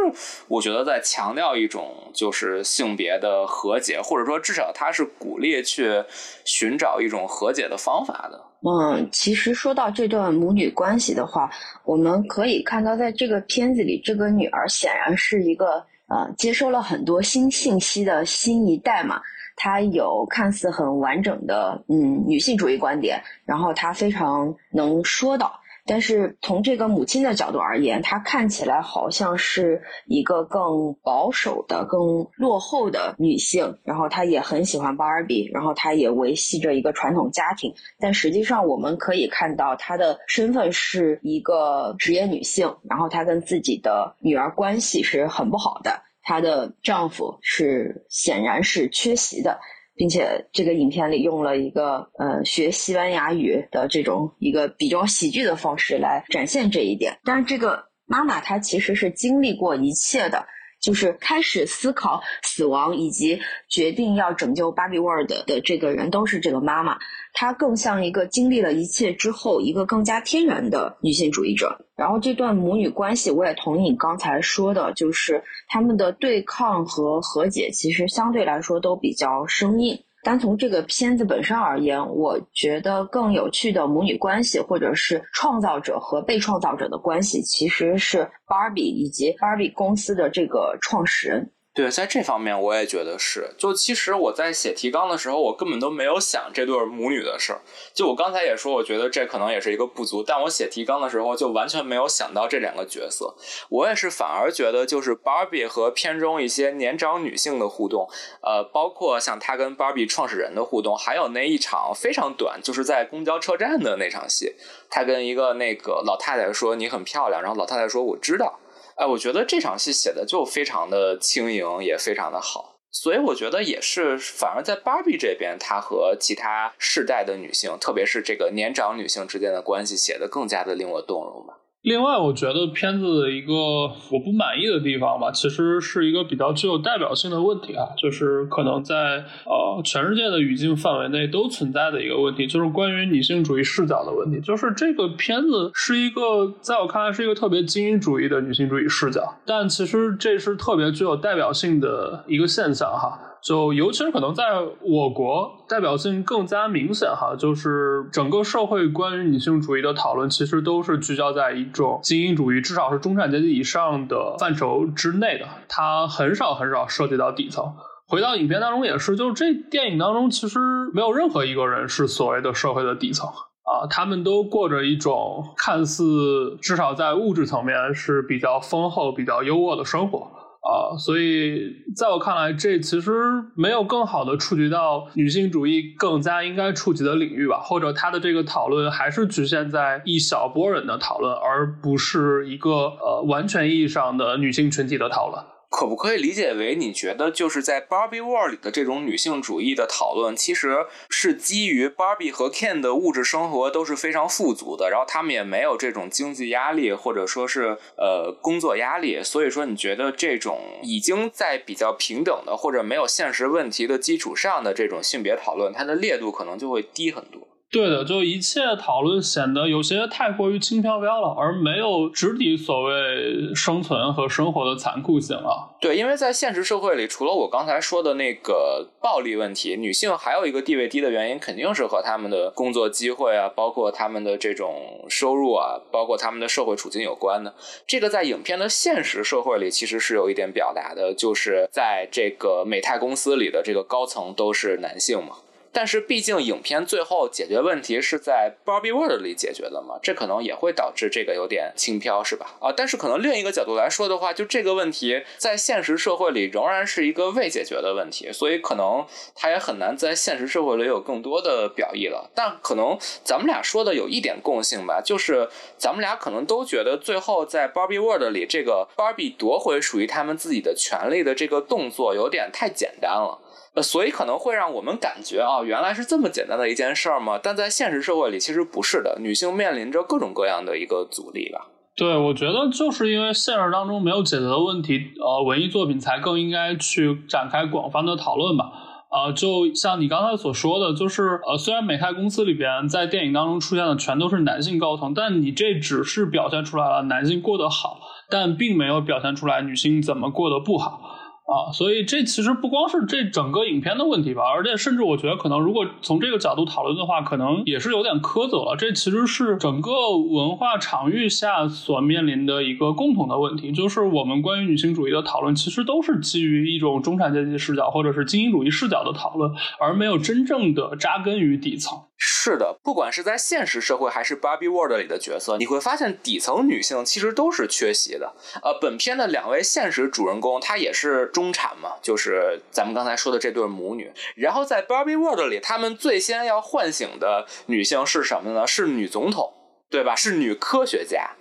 我觉得在强调一种就是性别的和解，或者说至少他是鼓励去寻找一种和解的方法的。嗯，其实说到这段母女关系的话，我们可以看到，在这个片子里，这个女儿显然是一个。呃，接收了很多新信息的新一代嘛，他有看似很完整的嗯女性主义观点，然后他非常能说到，但是从这个母亲的角度而言，她看起来好像是一个更保守的、更落后的女性。然后她也很喜欢芭比，然后她也维系着一个传统家庭。但实际上，我们可以看到她的身份是一个职业女性，然后她跟自己的女儿关系是很不好的。她的丈夫是显然是缺席的。并且这个影片里用了一个呃学西班牙语的这种一个比较喜剧的方式来展现这一点。但是这个妈妈她其实是经历过一切的。就是开始思考死亡以及决定要拯救芭比 world 的这个人，都是这个妈妈。她更像一个经历了一切之后，一个更加天然的女性主义者。然后这段母女关系，我也同意你刚才说的，就是他们的对抗和和解，其实相对来说都比较生硬。单从这个片子本身而言，我觉得更有趣的母女关系，或者是创造者和被创造者的关系，其实是 Barbie 以及 Barbie 公司的这个创始人。对，在这方面我也觉得是。就其实我在写提纲的时候，我根本都没有想这对母女的事儿。就我刚才也说，我觉得这可能也是一个不足。但我写提纲的时候，就完全没有想到这两个角色。我也是反而觉得，就是 Barbie 和片中一些年长女性的互动，呃，包括像她跟 Barbie 创始人的互动，还有那一场非常短，就是在公交车站的那场戏，她跟一个那个老太太说你很漂亮，然后老太太说我知道。哎，我觉得这场戏写的就非常的轻盈，也非常的好，所以我觉得也是，反而在芭比这边，她和其他世代的女性，特别是这个年长女性之间的关系，写的更加的令我动容吧。另外，我觉得片子的一个我不满意的地方吧，其实是一个比较具有代表性的问题啊，就是可能在呃全世界的语境范围内都存在的一个问题，就是关于女性主义视角的问题。就是这个片子是一个在我看来是一个特别精英主义的女性主义视角，但其实这是特别具有代表性的一个现象哈。就尤其是可能在我国代表性更加明显哈，就是整个社会关于女性主义的讨论，其实都是聚焦在一种精英主义，至少是中产阶级以上的范畴之内的，它很少很少涉及到底层。回到影片当中也是，就是这电影当中其实没有任何一个人是所谓的社会的底层啊，他们都过着一种看似至少在物质层面是比较丰厚、比较优渥的生活。啊，所以在我看来，这其实没有更好的触及到女性主义更加应该触及的领域吧，或者他的这个讨论还是局限在一小波人的讨论，而不是一个呃完全意义上的女性群体的讨论。可不可以理解为，你觉得就是在 Barbie World 里的这种女性主义的讨论，其实是基于 Barbie 和 Ken 的物质生活都是非常富足的，然后他们也没有这种经济压力或者说是呃工作压力，所以说你觉得这种已经在比较平等的或者没有现实问题的基础上的这种性别讨论，它的烈度可能就会低很多。对的，就一切讨论显得有些太过于轻飘飘了，而没有直抵所谓生存和生活的残酷性了。对，因为在现实社会里，除了我刚才说的那个暴力问题，女性还有一个地位低的原因，肯定是和他们的工作机会啊，包括他们的这种收入啊，包括他们的社会处境有关的。这个在影片的现实社会里，其实是有一点表达的，就是在这个美泰公司里的这个高层都是男性嘛。但是毕竟影片最后解决问题是在 Barbie World 里解决的嘛，这可能也会导致这个有点轻飘，是吧？啊，但是可能另一个角度来说的话，就这个问题在现实社会里仍然是一个未解决的问题，所以可能它也很难在现实社会里有更多的表意了。但可能咱们俩说的有一点共性吧，就是咱们俩可能都觉得最后在 Barbie World 里，这个 Barbie 夺回属于他们自己的权利的这个动作有点太简单了。呃，所以可能会让我们感觉啊，原来是这么简单的一件事儿吗？但在现实社会里，其实不是的。女性面临着各种各样的一个阻力吧。对，我觉得就是因为现实当中没有解决的问题，呃，文艺作品才更应该去展开广泛的讨论吧。呃，就像你刚才所说的，就是呃，虽然美泰公司里边在电影当中出现的全都是男性高层，但你这只是表现出来了男性过得好，但并没有表现出来女性怎么过得不好。啊，所以这其实不光是这整个影片的问题吧，而且甚至我觉得可能如果从这个角度讨论的话，可能也是有点苛责了。这其实是整个文化场域下所面临的一个共同的问题，就是我们关于女性主义的讨论，其实都是基于一种中产阶级视角或者是精英主义视角的讨论，而没有真正的扎根于底层。是的，不管是在现实社会还是 Barbie World 里的角色，你会发现底层女性其实都是缺席的。呃，本片的两位现实主人公，她也是中产嘛，就是咱们刚才说的这对母女。然后在 Barbie World 里，他们最先要唤醒的女性是什么呢？是女总统，对吧？是女科学家。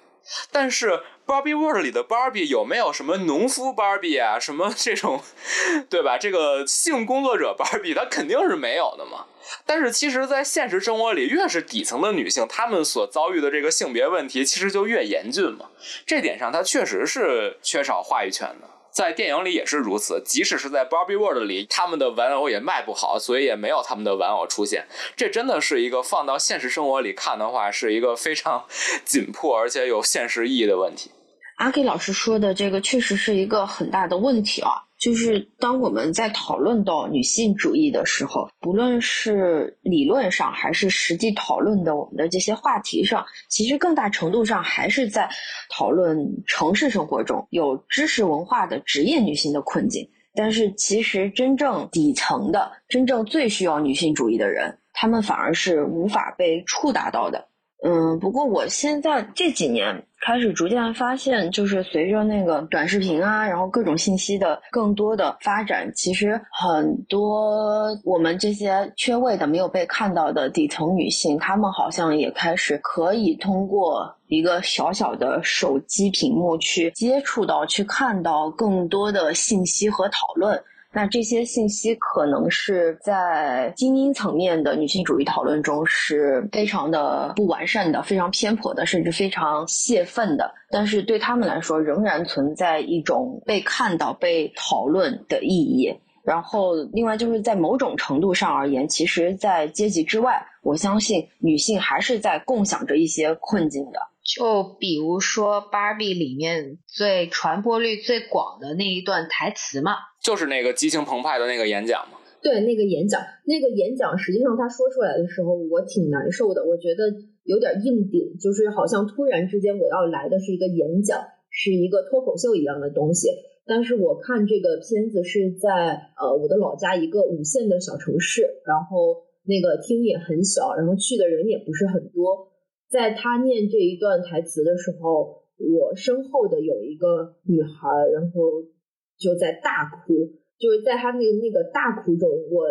但是 Barbie World 里的 Barbie 有没有什么农夫 Barbie 啊？什么这种，[LAUGHS] 对吧？这个性工作者 Barbie，她肯定是没有的嘛。但是其实，在现实生活里，越是底层的女性，她们所遭遇的这个性别问题，其实就越严峻嘛。这点上，她确实是缺少话语权的。在电影里也是如此，即使是在 Barbie World 里，他们的玩偶也卖不好，所以也没有他们的玩偶出现。这真的是一个放到现实生活里看的话，是一个非常 [LAUGHS] 紧迫而且有现实意义的问题。阿 K 老师说的这个确实是一个很大的问题啊。就是当我们在讨论到女性主义的时候，不论是理论上还是实际讨论的我们的这些话题上，其实更大程度上还是在讨论城市生活中有知识文化的职业女性的困境。但是，其实真正底层的、真正最需要女性主义的人，他们反而是无法被触达到的。嗯，不过我现在这几年开始逐渐发现，就是随着那个短视频啊，然后各种信息的更多的发展，其实很多我们这些缺位的、没有被看到的底层女性，她们好像也开始可以通过一个小小的手机屏幕去接触到、去看到更多的信息和讨论。那这些信息可能是在精英层面的女性主义讨论中是非常的不完善的、非常偏颇的，甚至非常泄愤的。但是对他们来说，仍然存在一种被看到、被讨论的意义。然后，另外就是在某种程度上而言，其实，在阶级之外，我相信女性还是在共享着一些困境的。就比如说《芭比》里面最传播率最广的那一段台词嘛。就是那个激情澎湃的那个演讲嘛？对，那个演讲，那个演讲，实际上他说出来的时候，我挺难受的。我觉得有点硬顶，就是好像突然之间我要来的是一个演讲，是一个脱口秀一样的东西。但是我看这个片子是在呃我的老家一个五线的小城市，然后那个厅也很小，然后去的人也不是很多。在他念这一段台词的时候，我身后的有一个女孩，然后。就在大哭，就是在他那个那个大哭中，我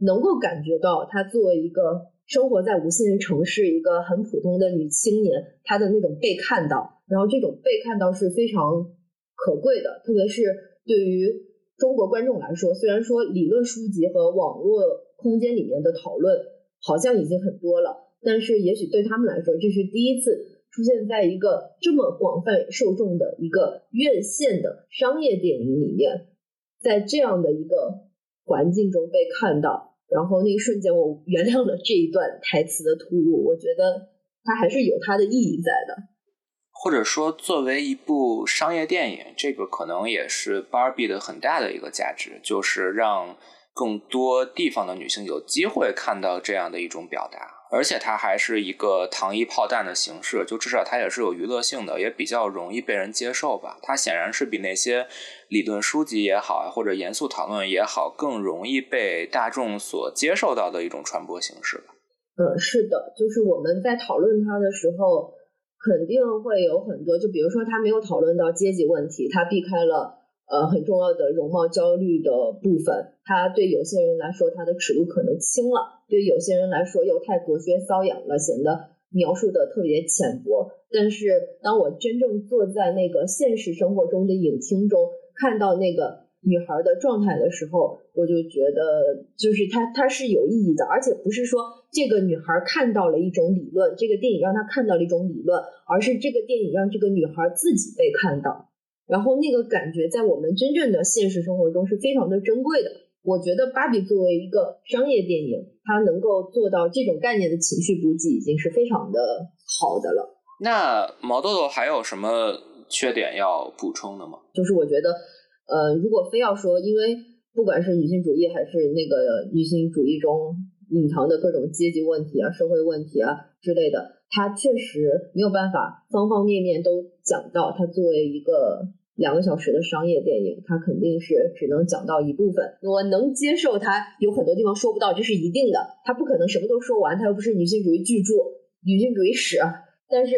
能够感觉到她作为一个生活在无线城市、一个很普通的女青年，她的那种被看到，然后这种被看到是非常可贵的，特别是对于中国观众来说，虽然说理论书籍和网络空间里面的讨论好像已经很多了，但是也许对他们来说，这是第一次。出现在一个这么广泛受众的一个院线的商业电影里面，在这样的一个环境中被看到，然后那一瞬间我原谅了这一段台词的突兀，我觉得它还是有它的意义在的。或者说，作为一部商业电影，这个可能也是 Barbie 的很大的一个价值，就是让更多地方的女性有机会看到这样的一种表达。而且它还是一个糖衣炮弹的形式，就至少它也是有娱乐性的，也比较容易被人接受吧。它显然是比那些理论书籍也好，或者严肃讨论也好，更容易被大众所接受到的一种传播形式吧。嗯，是的，就是我们在讨论它的时候，肯定会有很多，就比如说他没有讨论到阶级问题，他避开了。呃，很重要的容貌焦虑的部分，它对有些人来说，它的尺度可能轻了；对有些人来说，又太隔靴搔痒了，显得描述的特别浅薄。但是，当我真正坐在那个现实生活中的影厅中，看到那个女孩的状态的时候，我就觉得，就是它它是有意义的，而且不是说这个女孩看到了一种理论，这个电影让她看到了一种理论，而是这个电影让这个女孩自己被看到。然后那个感觉在我们真正的现实生活中是非常的珍贵的。我觉得《芭比》作为一个商业电影，它能够做到这种概念的情绪补给，已经是非常的好的了。那毛豆豆还有什么缺点要补充的吗？就是我觉得，呃，如果非要说，因为不管是女性主义还是那个女性主义中隐藏的各种阶级问题啊、社会问题啊之类的，它确实没有办法方方面面都讲到。它作为一个两个小时的商业电影，它肯定是只能讲到一部分。我能接受它有很多地方说不到，这是一定的。它不可能什么都说完，它又不是女性主义巨著、女性主义史。但是，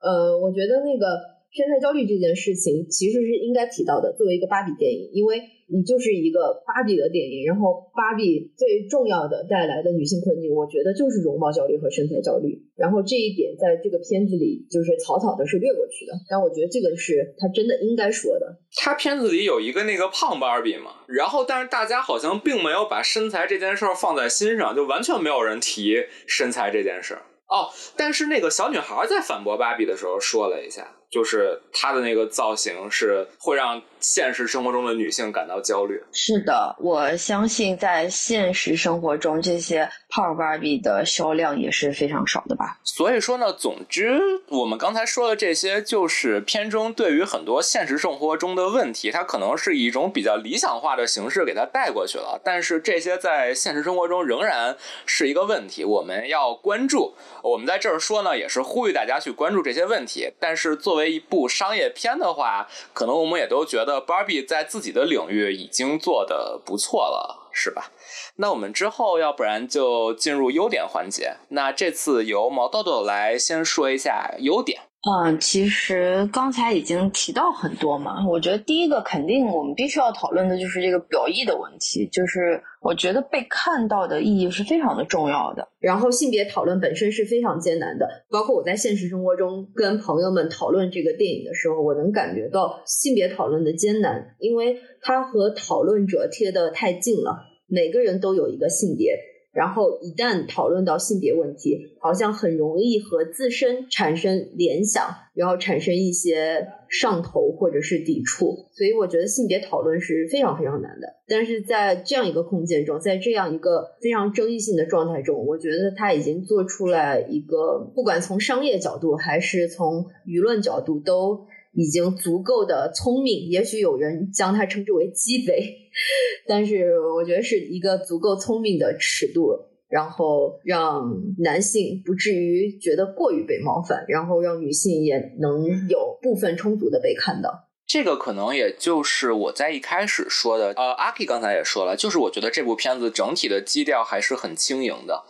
呃，我觉得那个。身材焦虑这件事情其实是应该提到的，作为一个芭比电影，因为你就是一个芭比的电影，然后芭比最重要的带来的女性困境，我觉得就是容貌焦虑和身材焦虑，然后这一点在这个片子里就是草草的是略过去的，但我觉得这个是他真的应该说的。他片子里有一个那个胖芭比嘛，然后但是大家好像并没有把身材这件事儿放在心上，就完全没有人提身材这件事儿。哦，但是那个小女孩在反驳芭比的时候说了一下。就是它的那个造型是会让现实生活中的女性感到焦虑。是的，我相信在现实生活中，这些胖芭比的销量也是非常少的吧。所以说呢，总之我们刚才说的这些，就是片中对于很多现实生活中的问题，它可能是以一种比较理想化的形式给它带过去了。但是这些在现实生活中仍然是一个问题，我们要关注。我们在这儿说呢，也是呼吁大家去关注这些问题。但是作为一部商业片的话，可能我们也都觉得 Barbie 在自己的领域已经做的不错了，是吧？那我们之后要不然就进入优点环节。那这次由毛豆豆来先说一下优点。嗯，其实刚才已经提到很多嘛。我觉得第一个肯定我们必须要讨论的就是这个表意的问题，就是我觉得被看到的意义是非常的重要的。然后性别讨论本身是非常艰难的，包括我在现实生活中跟朋友们讨论这个电影的时候，我能感觉到性别讨论的艰难，因为它和讨论者贴得太近了，每个人都有一个性别。然后一旦讨论到性别问题，好像很容易和自身产生联想，然后产生一些上头或者是抵触。所以我觉得性别讨论是非常非常难的。但是在这样一个空间中，在这样一个非常争议性的状态中，我觉得他已经做出来一个，不管从商业角度还是从舆论角度，都已经足够的聪明。也许有人将它称之为鸡贼。[LAUGHS] 但是我觉得是一个足够聪明的尺度，然后让男性不至于觉得过于被冒犯，然后让女性也能有部分充足的被看到。这个可能也就是我在一开始说的，呃，阿 K 刚才也说了，就是我觉得这部片子整体的基调还是很轻盈的。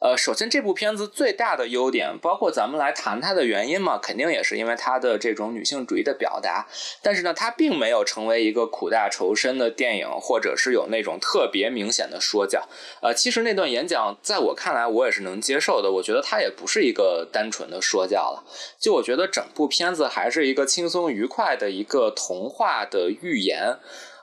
呃，首先这部片子最大的优点，包括咱们来谈它的原因嘛，肯定也是因为它的这种女性主义的表达。但是呢，它并没有成为一个苦大仇深的电影，或者是有那种特别明显的说教。呃，其实那段演讲在我看来，我也是能接受的。我觉得它也不是一个单纯的说教了。就我觉得整部片子还是一个轻松愉快的一个童话的寓言。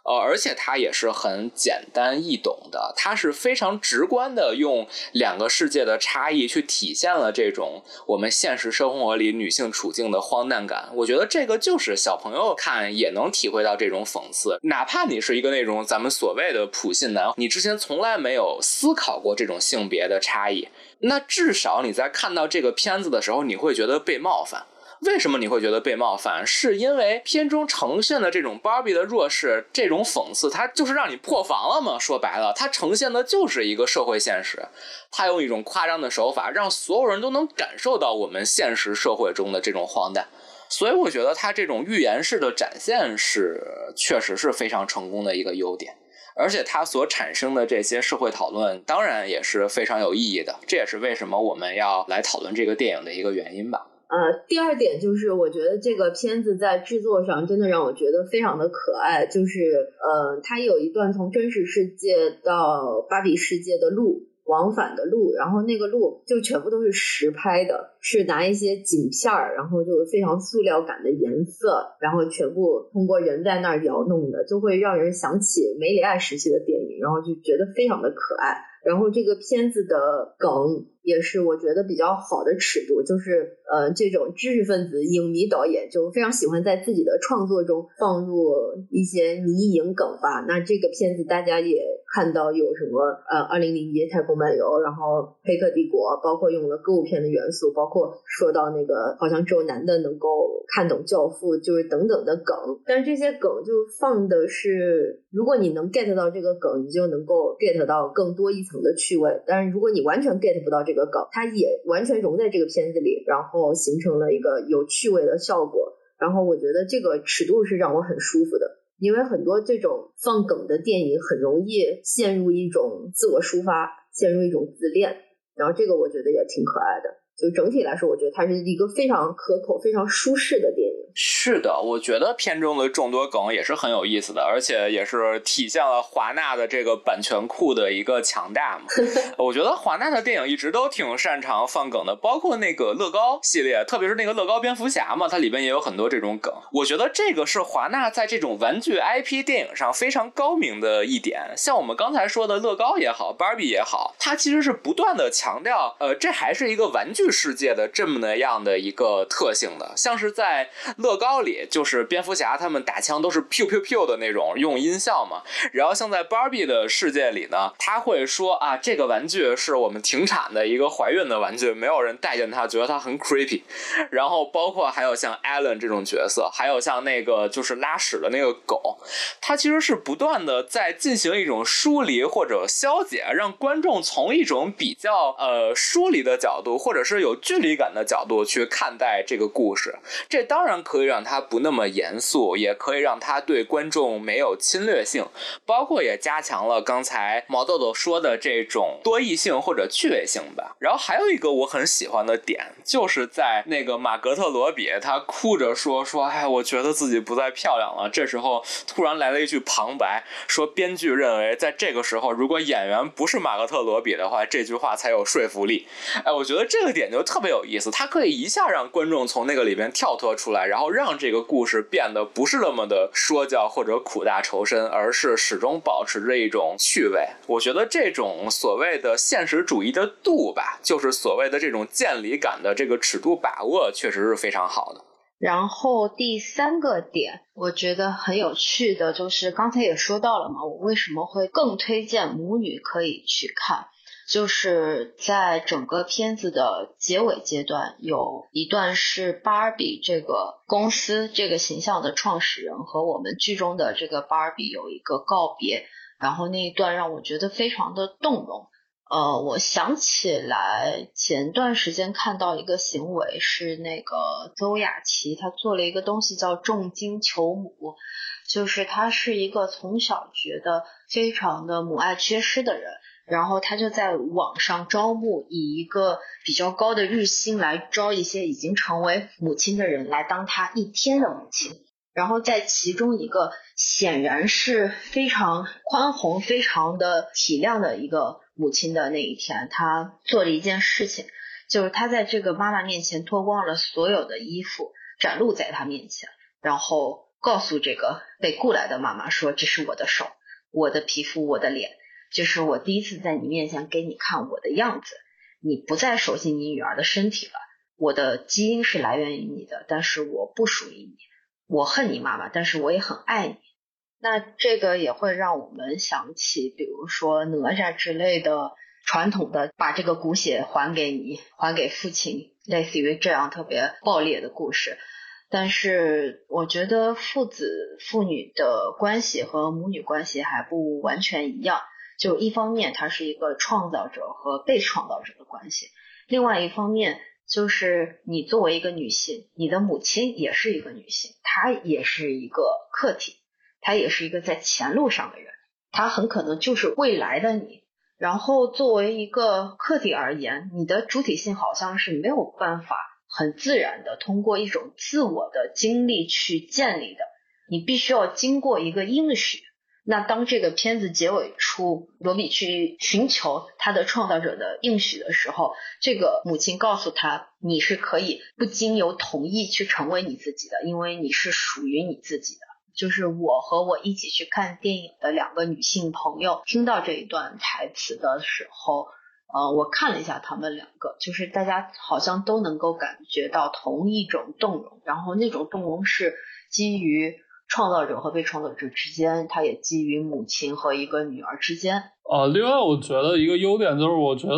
呃，而且它也是很简单易懂的，它是非常直观的用两个世界的差异去体现了这种我们现实生活里女性处境的荒诞感。我觉得这个就是小朋友看也能体会到这种讽刺，哪怕你是一个那种咱们所谓的普信男，你之前从来没有思考过这种性别的差异，那至少你在看到这个片子的时候，你会觉得被冒犯。为什么你会觉得被冒犯？是因为片中呈现的这种芭比的弱势，这种讽刺，它就是让你破防了吗？说白了，它呈现的就是一个社会现实，它用一种夸张的手法，让所有人都能感受到我们现实社会中的这种荒诞。所以，我觉得它这种寓言式的展现是确实是非常成功的一个优点，而且它所产生的这些社会讨论，当然也是非常有意义的。这也是为什么我们要来讨论这个电影的一个原因吧。呃，第二点就是，我觉得这个片子在制作上真的让我觉得非常的可爱。就是，呃，它有一段从真实世界到芭比世界的路，往返的路，然后那个路就全部都是实拍的，是拿一些景片儿，然后就是非常塑料感的颜色，然后全部通过人在那儿摇弄的，就会让人想起梅里爱时期的电影，然后就觉得非常的可爱。然后这个片子的梗。也是我觉得比较好的尺度，就是呃，这种知识分子影迷导演就非常喜欢在自己的创作中放入一些迷影梗吧。那这个片子大家也看到有什么呃，二零零一太空漫游，然后黑客帝国，包括用了歌舞片的元素，包括说到那个好像只有男的能够看懂教父，就是等等的梗。但是这些梗就放的是，如果你能 get 到这个梗，你就能够 get 到更多一层的趣味。但是如果你完全 get 不到这，梗，它也完全融在这个片子里，然后形成了一个有趣味的效果。然后我觉得这个尺度是让我很舒服的，因为很多这种放梗的电影很容易陷入一种自我抒发，陷入一种自恋，然后这个我觉得也挺可爱的。就整体来说，我觉得它是一个非常可口、非常舒适的电影。是的，我觉得片中的众多梗也是很有意思的，而且也是体现了华纳的这个版权库的一个强大嘛。[LAUGHS] 我觉得华纳的电影一直都挺擅长放梗的，包括那个乐高系列，特别是那个乐高蝙蝠侠嘛，它里边也有很多这种梗。我觉得这个是华纳在这种玩具 IP 电影上非常高明的一点。像我们刚才说的乐高也好，芭比也好，它其实是不断的强调，呃，这还是一个玩具世界的这么那样的一个特性的，像是在。乐高里就是蝙蝠侠他们打枪都是 pew pew pew 的那种用音效嘛，然后像在 Barbie 的世界里呢，他会说啊，这个玩具是我们停产的一个怀孕的玩具，没有人待见它，觉得它很 creepy。然后包括还有像 Alan 这种角色，还有像那个就是拉屎的那个狗，它其实是不断的在进行一种疏离或者消解，让观众从一种比较呃疏离的角度，或者是有距离感的角度去看待这个故事。这当然可。以让它不那么严肃，也可以让它对观众没有侵略性，包括也加强了刚才毛豆豆说的这种多异性或者趣味性吧。然后还有一个我很喜欢的点，就是在那个马格特罗比，他哭着说说，哎，我觉得自己不再漂亮了。这时候突然来了一句旁白，说编剧认为在这个时候，如果演员不是马格特罗比的话，这句话才有说服力。哎，我觉得这个点就特别有意思，它可以一下让观众从那个里边跳脱出来，然后。让这个故事变得不是那么的说教或者苦大仇深，而是始终保持着一种趣味。我觉得这种所谓的现实主义的度吧，就是所谓的这种见离感的这个尺度把握，确实是非常好的。然后第三个点，我觉得很有趣的就是刚才也说到了嘛，我为什么会更推荐母女可以去看。就是在整个片子的结尾阶段，有一段是芭比这个公司这个形象的创始人和我们剧中的这个芭比有一个告别，然后那一段让我觉得非常的动容。呃，我想起来前段时间看到一个行为是那个邹雅琪，她做了一个东西叫重金求母，就是她是一个从小觉得非常的母爱缺失的人。然后他就在网上招募，以一个比较高的日薪来招一些已经成为母亲的人来当他一天的母亲。然后在其中一个显然是非常宽宏、非常的体谅的一个母亲的那一天，他做了一件事情，就是他在这个妈妈面前脱光了所有的衣服，展露在她面前，然后告诉这个被雇来的妈妈说：“这是我的手，我的皮肤，我的脸。”就是我第一次在你面前给你看我的样子，你不再熟悉你女儿的身体了。我的基因是来源于你的，但是我不属于你。我恨你妈妈，但是我也很爱你。那这个也会让我们想起，比如说哪吒之类的传统的把这个骨血还给你，还给父亲，类似于这样特别暴烈的故事。但是我觉得父子父女的关系和母女关系还不完全一样。就一方面，它是一个创造者和被创造者的关系；另外一方面，就是你作为一个女性，你的母亲也是一个女性，她也是一个客体，她也是一个在前路上的人，她很可能就是未来的你。然后作为一个客体而言，你的主体性好像是没有办法很自然的通过一种自我的经历去建立的，你必须要经过一个应许。那当这个片子结尾处，罗比去寻求他的创造者的应许的时候，这个母亲告诉他：“你是可以不经由同意去成为你自己的，因为你是属于你自己的。”就是我和我一起去看电影的两个女性朋友听到这一段台词的时候，呃，我看了一下他们两个，就是大家好像都能够感觉到同一种动容，然后那种动容是基于。创造者和被创造者之间，它也基于母亲和一个女儿之间。呃，另外我觉得一个优点就是，我觉得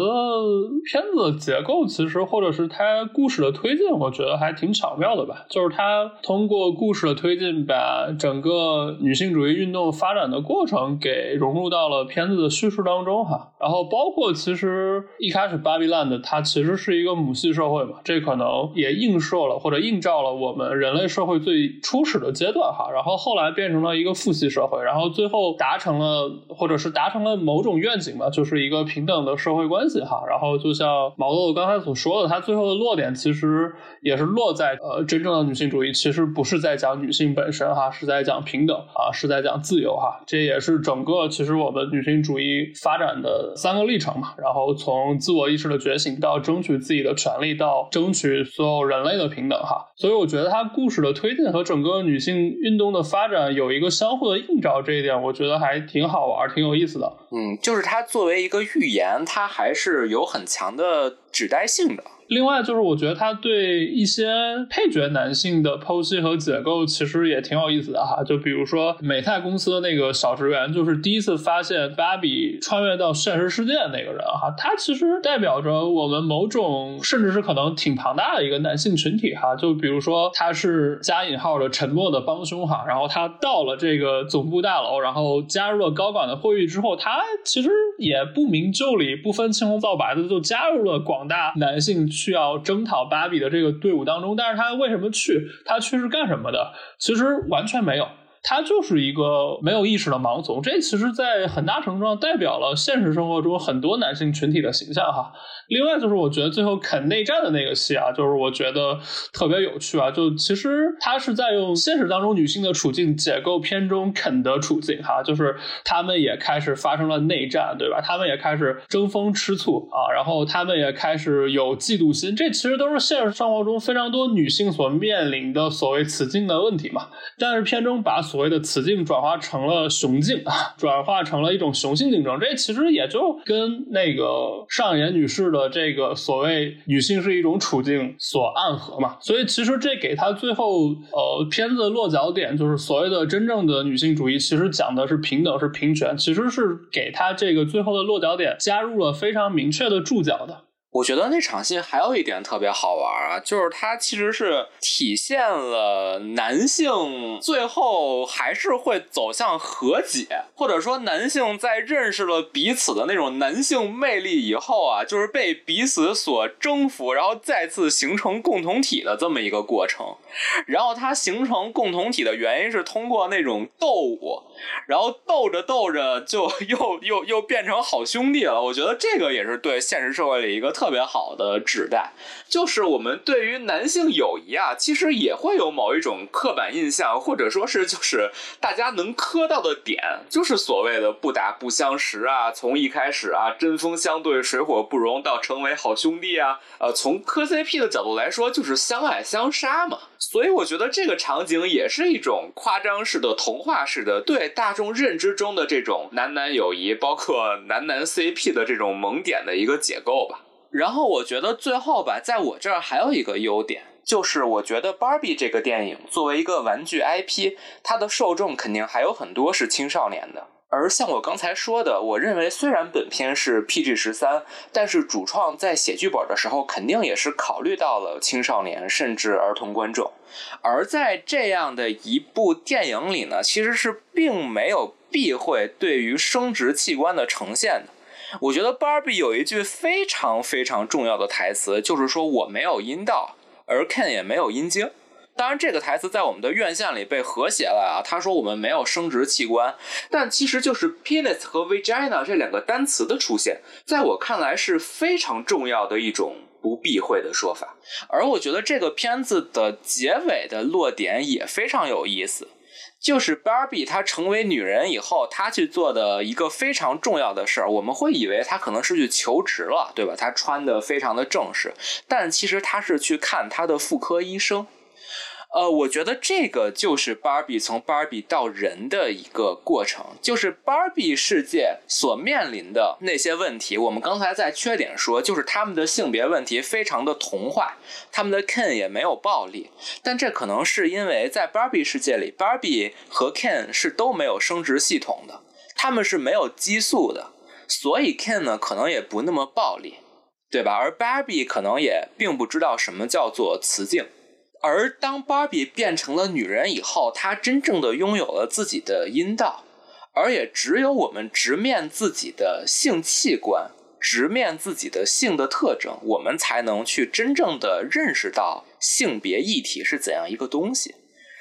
片子的结构其实或者是它故事的推进，我觉得还挺巧妙的吧。就是它通过故事的推进，把整个女性主义运动发展的过程给融入到了片子的叙事当中哈。然后包括其实一开始巴比伦的它其实是一个母系社会嘛，这可能也映射了或者映照了我们人类社会最初始的阶段哈。然后后来变成了一个父系社会，然后最后达成了或者是达成了某。某种愿景吧，就是一个平等的社会关系哈。然后就像毛豆豆刚才所说的，他最后的落点其实也是落在呃，真正的女性主义其实不是在讲女性本身哈，是在讲平等啊，是在讲自由哈。这也是整个其实我们女性主义发展的三个历程嘛。然后从自我意识的觉醒到争取自己的权利，到争取所有人类的平等哈。所以我觉得它故事的推进和整个女性运动的发展有一个相互的映照，这一点我觉得还挺好玩，挺有意思的。嗯。就是它作为一个预言，它还是有很强的指代性的。另外就是，我觉得他对一些配角男性的剖析和解构，其实也挺有意思的哈。就比如说美泰公司的那个小职员，就是第一次发现芭比穿越到现实世界的那个人哈，他其实代表着我们某种，甚至是可能挺庞大的一个男性群体哈。就比如说他是加引号的沉默的帮凶哈，然后他到了这个总部大楼，然后加入了高管的会议之后，他其实也不明就里、不分青红皂白的就加入了广大男性。需要征讨巴比的这个队伍当中，但是他为什么去？他去是干什么的？其实完全没有，他就是一个没有意识的盲从。这其实，在很大程度上代表了现实生活中很多男性群体的形象哈。另外就是，我觉得最后肯内战的那个戏啊，就是我觉得特别有趣啊。就其实他是在用现实当中女性的处境解构片中肯的处境哈，就是他们也开始发生了内战，对吧？他们也开始争风吃醋啊，然后他们也开始有嫉妒心，这其实都是现实生活中非常多女性所面临的所谓雌竞的问题嘛。但是片中把所谓的雌竞转化成了雄竞啊，转化成了一种雄性竞争，这其实也就跟那个上野女士的。这个所谓女性是一种处境所暗合嘛，所以其实这给他最后呃片子的落脚点就是所谓的真正的女性主义，其实讲的是平等是平权，其实是给他这个最后的落脚点加入了非常明确的注脚的。我觉得那场戏还有一点特别好玩啊，就是它其实是体现了男性最后还是会走向和解，或者说男性在认识了彼此的那种男性魅力以后啊，就是被彼此所征服，然后再次形成共同体的这么一个过程。然后它形成共同体的原因是通过那种斗舞，然后斗着斗着就 [LAUGHS] 又又又变成好兄弟了。我觉得这个也是对现实社会里一个特别好的指代，就是我们对于男性友谊啊，其实也会有某一种刻板印象，或者说是就是大家能磕到的点，就是所谓的不打不相识啊，从一开始啊针锋相对、水火不容到成为好兄弟啊，呃，从磕 CP 的角度来说，就是相爱相杀嘛。所以我觉得这个场景也是一种夸张式的、童话式的对大众认知中的这种男男友谊，包括男男 CP 的这种萌点的一个解构吧。然后我觉得最后吧，在我这儿还有一个优点，就是我觉得 Barbie 这个电影作为一个玩具 IP，它的受众肯定还有很多是青少年的。而像我刚才说的，我认为虽然本片是 PG 十三，但是主创在写剧本的时候肯定也是考虑到了青少年甚至儿童观众。而在这样的一部电影里呢，其实是并没有避讳对于生殖器官的呈现的。我觉得 Barbie 有一句非常非常重要的台词，就是说我没有阴道，而 Ken 也没有阴茎。当然，这个台词在我们的院线里被和谐了啊。他说我们没有生殖器官，但其实就是 penis 和 vagina 这两个单词的出现，在我看来是非常重要的一种不避讳的说法。而我觉得这个片子的结尾的落点也非常有意思。就是 Barbie 她成为女人以后，她去做的一个非常重要的事儿。我们会以为她可能是去求职了，对吧？她穿的非常的正式，但其实她是去看她的妇科医生。呃，我觉得这个就是芭比从芭比到人的一个过程，就是芭比世界所面临的那些问题。我们刚才在缺点说，就是他们的性别问题非常的童话，他们的 Ken 也没有暴力，但这可能是因为在芭比世界里，芭比和 Ken 是都没有生殖系统的，他们是没有激素的。所以 Ken 呢可能也不那么暴力，对吧？而 Barbie 可能也并不知道什么叫做雌竞。而当芭比变成了女人以后，她真正的拥有了自己的阴道，而也只有我们直面自己的性器官，直面自己的性的特征，我们才能去真正的认识到性别议题是怎样一个东西。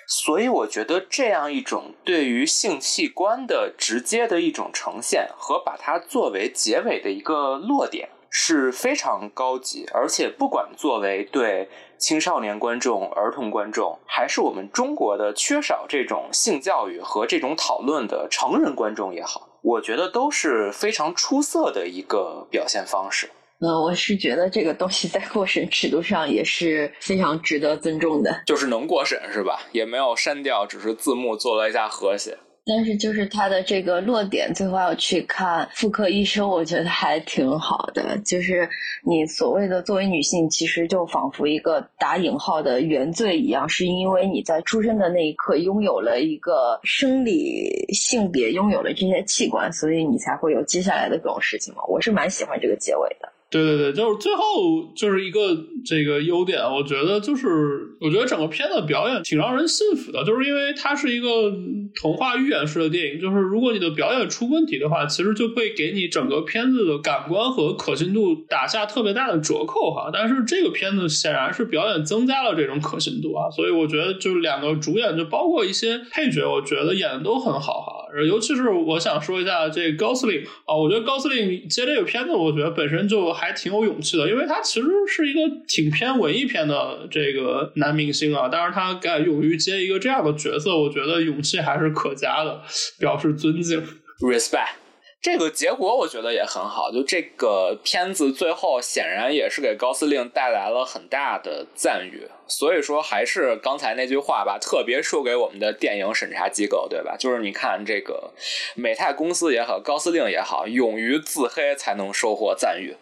所以，我觉得这样一种对于性器官的直接的一种呈现，和把它作为结尾的一个落点。是非常高级，而且不管作为对青少年观众、儿童观众，还是我们中国的缺少这种性教育和这种讨论的成人观众也好，我觉得都是非常出色的一个表现方式。呃，我是觉得这个东西在过审尺度上也是非常值得尊重的，就是能过审是吧？也没有删掉，只是字幕做了一下和谐。但是就是它的这个落点，最后要去看妇科医生，我觉得还挺好的。就是你所谓的作为女性，其实就仿佛一个打引号的原罪一样，是因为你在出生的那一刻拥有了一个生理性别，拥有了这些器官，所以你才会有接下来的这种事情嘛。我是蛮喜欢这个结尾的。对对对，就是最后就是一个这个优点，我觉得就是我觉得整个片的表演挺让人信服的，就是因为它是一个童话寓言式的电影，就是如果你的表演出问题的话，其实就会给你整个片子的感官和可信度打下特别大的折扣哈。但是这个片子显然是表演增加了这种可信度啊，所以我觉得就是两个主演，就包括一些配角，我觉得演的都很好哈。尤其是我想说一下这高司令啊，我觉得高司令接这个片子，我觉得本身就。还挺有勇气的，因为他其实是一个挺偏文艺片的这个男明星啊，但是他敢勇于接一个这样的角色，我觉得勇气还是可嘉的，表示尊敬，respect。这个结果我觉得也很好，就这个片子最后显然也是给高司令带来了很大的赞誉，所以说还是刚才那句话吧，特别说给我们的电影审查机构，对吧？就是你看这个美泰公司也好，高司令也好，勇于自黑才能收获赞誉。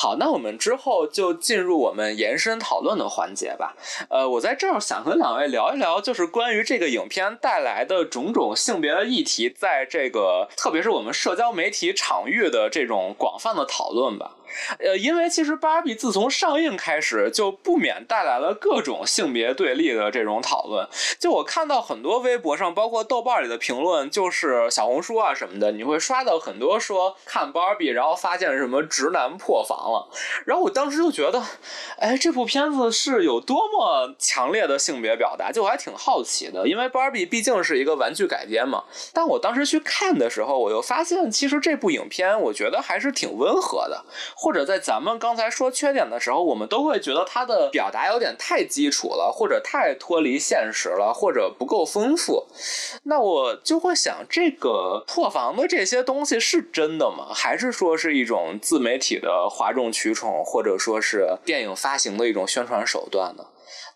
好，那我们之后就进入我们延伸讨论的环节吧。呃，我在这儿想跟两位聊一聊，就是关于这个影片带来的种种性别的议题，在这个特别是我们社交媒体场域的这种广泛的讨论吧。呃，因为其实芭比自从上映开始，就不免带来了各种性别对立的这种讨论。就我看到很多微博上，包括豆瓣里的评论，就是小红书啊什么的，你会刷到很多说看芭比，然后发现什么直男破防了。然后我当时就觉得，哎，这部片子是有多么强烈的性别表达？就我还挺好奇的，因为芭比毕竟是一个玩具改编嘛。但我当时去看的时候，我又发现，其实这部影片我觉得还是挺温和的。或者在咱们刚才说缺点的时候，我们都会觉得它的表达有点太基础了，或者太脱离现实了，或者不够丰富。那我就会想，这个破防的这些东西是真的吗？还是说是一种自媒体的哗众取宠，或者说是电影发行的一种宣传手段呢？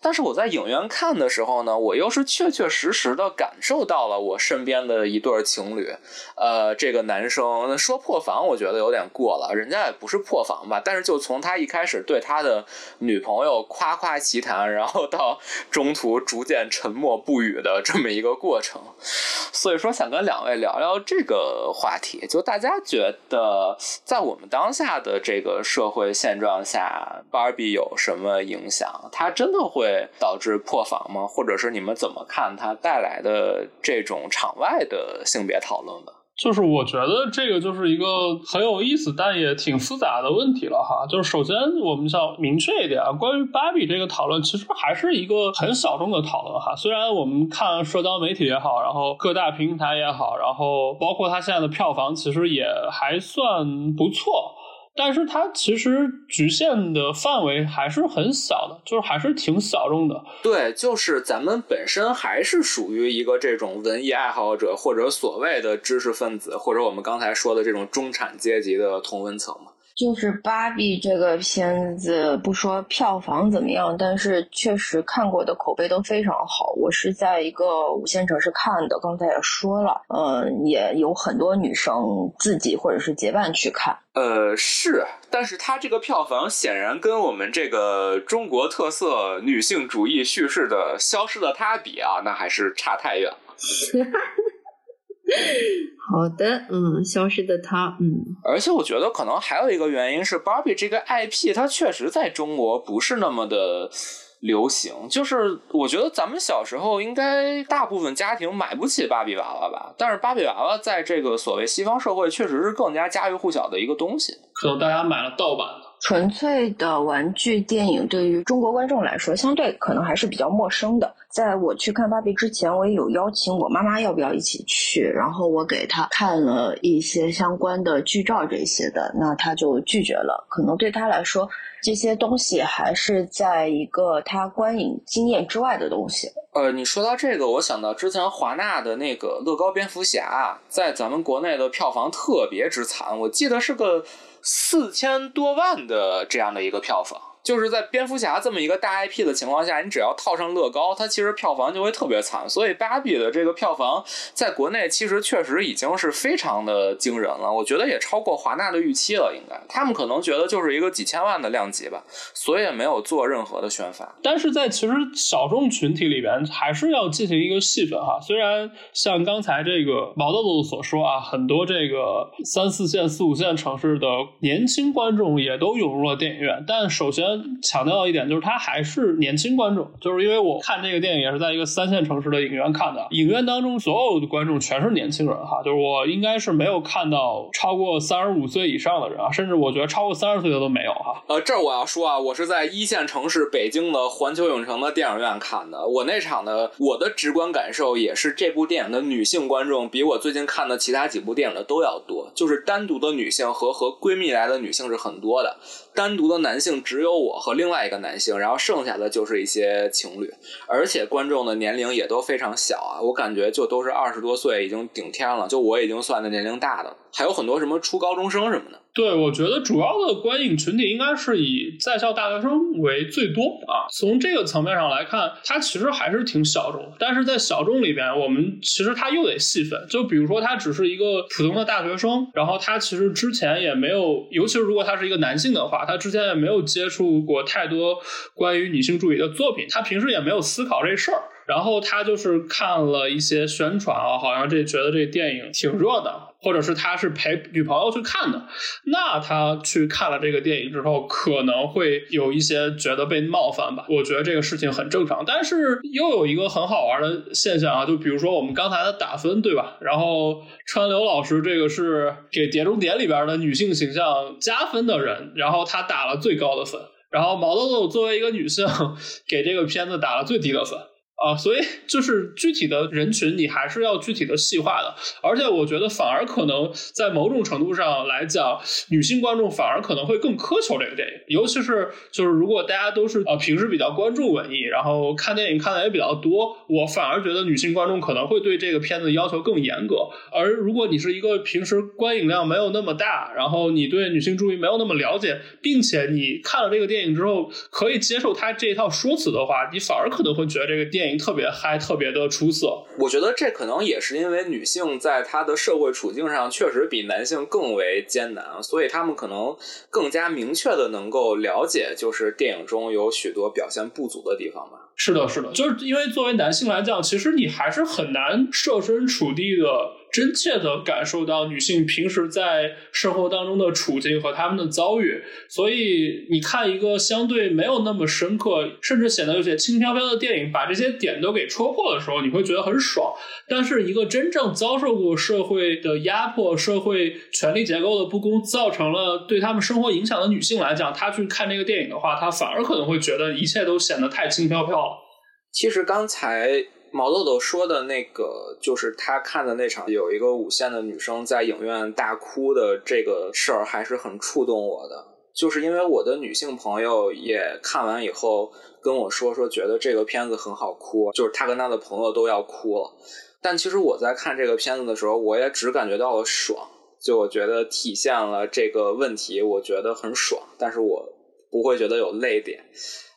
但是我在影院看的时候呢，我又是确确实实的感受到了我身边的一对情侣，呃，这个男生说破防，我觉得有点过了，人家也不是破防吧，但是就从他一开始对他的女朋友夸夸其谈，然后到中途逐渐沉默不语的这么一个过程，所以说想跟两位聊聊这个话题，就大家觉得在我们当下的这个社会现状下，芭比有什么影响？它真的会？导致破防吗？或者是你们怎么看它带来的这种场外的性别讨论的？就是我觉得这个就是一个很有意思，但也挺复杂的问题了哈。就是首先我们想明确一点啊，关于芭比这个讨论，其实还是一个很小众的讨论哈。虽然我们看社交媒体也好，然后各大平台也好，然后包括它现在的票房，其实也还算不错。但是它其实局限的范围还是很小的，就是还是挺小众的。对，就是咱们本身还是属于一个这种文艺爱好者，或者所谓的知识分子，或者我们刚才说的这种中产阶级的同温层嘛。就是芭比这个片子，不说票房怎么样，但是确实看过的口碑都非常好。我是在一个五线城市看的，刚才也说了，嗯，也有很多女生自己或者是结伴去看。呃，是，但是它这个票房显然跟我们这个中国特色女性主义叙事的《消失的她》比啊，那还是差太远了。[LAUGHS] [LAUGHS] 好的，嗯，消失的他，嗯，而且我觉得可能还有一个原因是，Barbie 这个 IP 它确实在中国不是那么的流行。就是我觉得咱们小时候应该大部分家庭买不起芭比娃娃吧，但是芭比娃娃在这个所谓西方社会确实是更加家喻户晓的一个东西。可能大家买了盗版的。纯粹的玩具电影对于中国观众来说，相对可能还是比较陌生的。在我去看芭比之前，我也有邀请我妈妈要不要一起去，然后我给她看了一些相关的剧照这些的，那她就拒绝了。可能对她来说，这些东西还是在一个她观影经验之外的东西。呃，你说到这个，我想到之前华纳的那个乐高蝙蝠侠，在咱们国内的票房特别之惨，我记得是个。四千多万的这样的一个票房。就是在蝙蝠侠这么一个大 IP 的情况下，你只要套上乐高，它其实票房就会特别惨。所以芭比的这个票房在国内其实确实已经是非常的惊人了，我觉得也超过华纳的预期了。应该他们可能觉得就是一个几千万的量级吧，所以也没有做任何的宣发。但是在其实小众群体里边，还是要进行一个细分哈。虽然像刚才这个毛豆豆所说啊，很多这个三四线、四五线城市的年轻观众也都涌入了电影院，但首先。强调一点，就是他还是年轻观众，就是因为我看这个电影也是在一个三线城市的影院看的，影院当中所有的观众全是年轻人哈，就是我应该是没有看到超过三十五岁以上的人啊，甚至我觉得超过三十岁的都没有哈。呃，这儿我要说啊，我是在一线城市北京的环球影城的电影院看的，我那场的我的直观感受也是这部电影的女性观众比我最近看的其他几部电影的都要多，就是单独的女性和和闺蜜来的女性是很多的。单独的男性只有我和另外一个男性，然后剩下的就是一些情侣，而且观众的年龄也都非常小啊，我感觉就都是二十多岁已经顶天了，就我已经算的年龄大的，还有很多什么初高中生什么的。对，我觉得主要的观影群体应该是以在校大学生为最多啊。从这个层面上来看，它其实还是挺小众。但是在小众里边，我们其实它又得细分。就比如说，他只是一个普通的大学生，然后他其实之前也没有，尤其是如果他是一个男性的话，他之前也没有接触过太多关于女性主义的作品，他平时也没有思考这事儿。然后他就是看了一些宣传啊，好像这觉得这电影挺热的，或者是他是陪女朋友去看的，那他去看了这个电影之后，可能会有一些觉得被冒犯吧。我觉得这个事情很正常，但是又有一个很好玩的现象啊，就比如说我们刚才的打分，对吧？然后川流老师这个是给《碟中谍》里边的女性形象加分的人，然后他打了最高的分，然后毛豆豆作为一个女性，[LAUGHS] 给这个片子打了最低的分。啊，所以就是具体的人群，你还是要具体的细化的。而且我觉得，反而可能在某种程度上来讲，女性观众反而可能会更苛求这个电影。尤其是就是如果大家都是呃平时比较关注文艺，然后看电影看的也比较多，我反而觉得女性观众可能会对这个片子要求更严格。而如果你是一个平时观影量没有那么大，然后你对女性主义没有那么了解，并且你看了这个电影之后可以接受他这一套说辞的话，你反而可能会觉得这个电影。特别嗨，特别的出色。我觉得这可能也是因为女性在她的社会处境上确实比男性更为艰难，所以他们可能更加明确的能够了解，就是电影中有许多表现不足的地方吧。是的，是的，就是因为作为男性来讲，其实你还是很难设身处地的。真切的感受到女性平时在生活当中的处境和她们的遭遇，所以你看一个相对没有那么深刻，甚至显得有些轻飘飘的电影，把这些点都给戳破的时候，你会觉得很爽。但是一个真正遭受过社会的压迫、社会权力结构的不公，造成了对他们生活影响的女性来讲，她去看这个电影的话，她反而可能会觉得一切都显得太轻飘飘了。其实刚才。毛豆豆说的那个，就是他看的那场，有一个五线的女生在影院大哭的这个事儿，还是很触动我的。就是因为我的女性朋友也看完以后跟我说，说觉得这个片子很好哭，就是她跟她的朋友都要哭了。但其实我在看这个片子的时候，我也只感觉到了爽，就我觉得体现了这个问题，我觉得很爽，但是我不会觉得有泪点。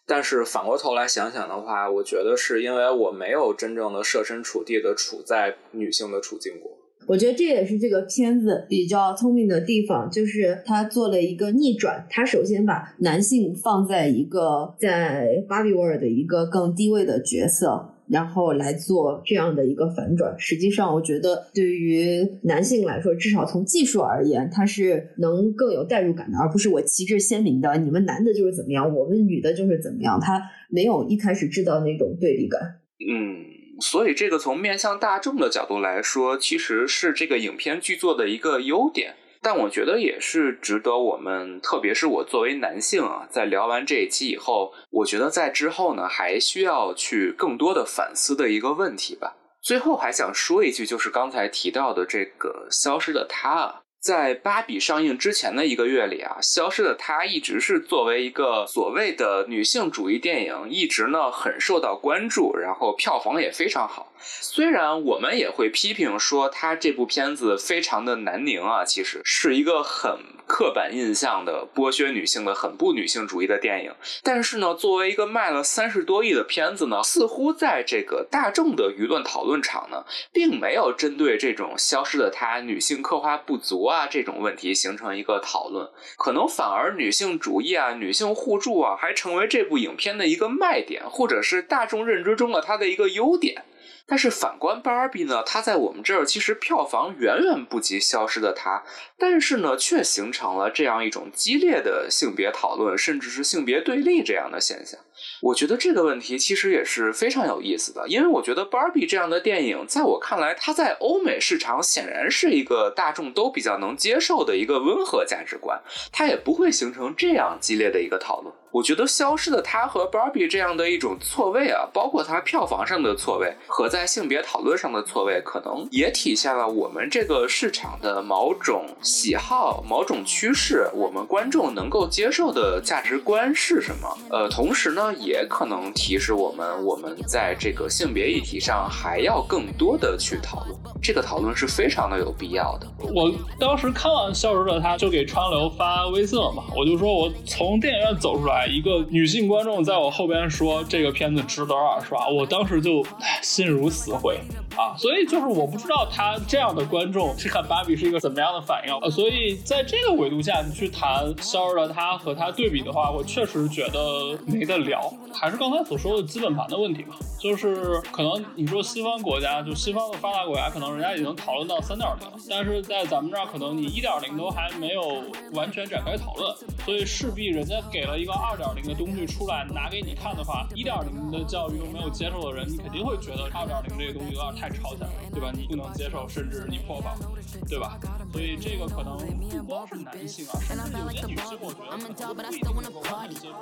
但是反过头来想想的话，我觉得是因为我没有真正的设身处地的处在女性的处境过。我觉得这也是这个片子比较聪明的地方，就是他做了一个逆转。他首先把男性放在一个在芭比 world 的一个更低位的角色，然后来做这样的一个反转。实际上，我觉得对于男性来说，至少从技术而言，它是能更有代入感的，而不是我旗帜鲜明的，你们男的就是怎么样，我们女的就是怎么样，它没有一开始制造那种对立感。嗯。所以，这个从面向大众的角度来说，其实是这个影片剧作的一个优点。但我觉得也是值得我们，特别是我作为男性啊，在聊完这一期以后，我觉得在之后呢，还需要去更多的反思的一个问题吧。最后还想说一句，就是刚才提到的这个消失的他。在《芭比》上映之前的一个月里啊，《消失的她》一直是作为一个所谓的女性主义电影，一直呢很受到关注，然后票房也非常好。虽然我们也会批评说，它这部片子非常的难宁啊，其实是一个很刻板印象的剥削女性的、很不女性主义的电影。但是呢，作为一个卖了三十多亿的片子呢，似乎在这个大众的舆论讨论场呢，并没有针对这种《消失的她》女性刻画不足。啊，这种问题形成一个讨论，可能反而女性主义啊、女性互助啊，还成为这部影片的一个卖点，或者是大众认知中的它的一个优点。但是反观芭比呢，它在我们这儿其实票房远远不及《消失的她》，但是呢，却形成了这样一种激烈的性别讨论，甚至是性别对立这样的现象。我觉得这个问题其实也是非常有意思的，因为我觉得芭比这样的电影，在我看来，它在欧美市场显然是一个大众都比较能接受的一个温和价值观，它也不会形成这样激烈的一个讨论。我觉得消失的她和 Barbie 这样的一种错位啊，包括它票房上的错位和在性别讨论上的错位，可能也体现了我们这个市场的某种喜好、某种趋势，我们观众能够接受的价值观是什么。呃，同时呢，也可能提示我们，我们在这个性别议题上还要更多的去讨论。这个讨论是非常的有必要的。我当时看完消失的她，就给川流发微信了嘛，我就说我从电影院走出来。一个女性观众在我后边说这个片子值得二刷，我当时就心如死灰啊！所以就是我不知道他这样的观众去看芭比是一个怎么样的反应啊！所以在这个维度下，你去谈消失的他和他对比的话，我确实觉得没得聊。还是刚才所说的基本盘的问题嘛，就是可能你说西方国家，就西方的发达国家，可能人家已经讨论到三点零，但是在咱们这儿，可能你一点零都还没有完全展开讨论，所以势必人家给了一个二。二点零的东西出来拿给你看的话，一点零的教育都没有接受的人，你肯定会觉得二点零这个东西有点太超前了，对吧？你不能接受，甚至你破防，对吧？所以这个可能不光是男性啊，甚至有些女性，我觉得可能不一定能够完全接受。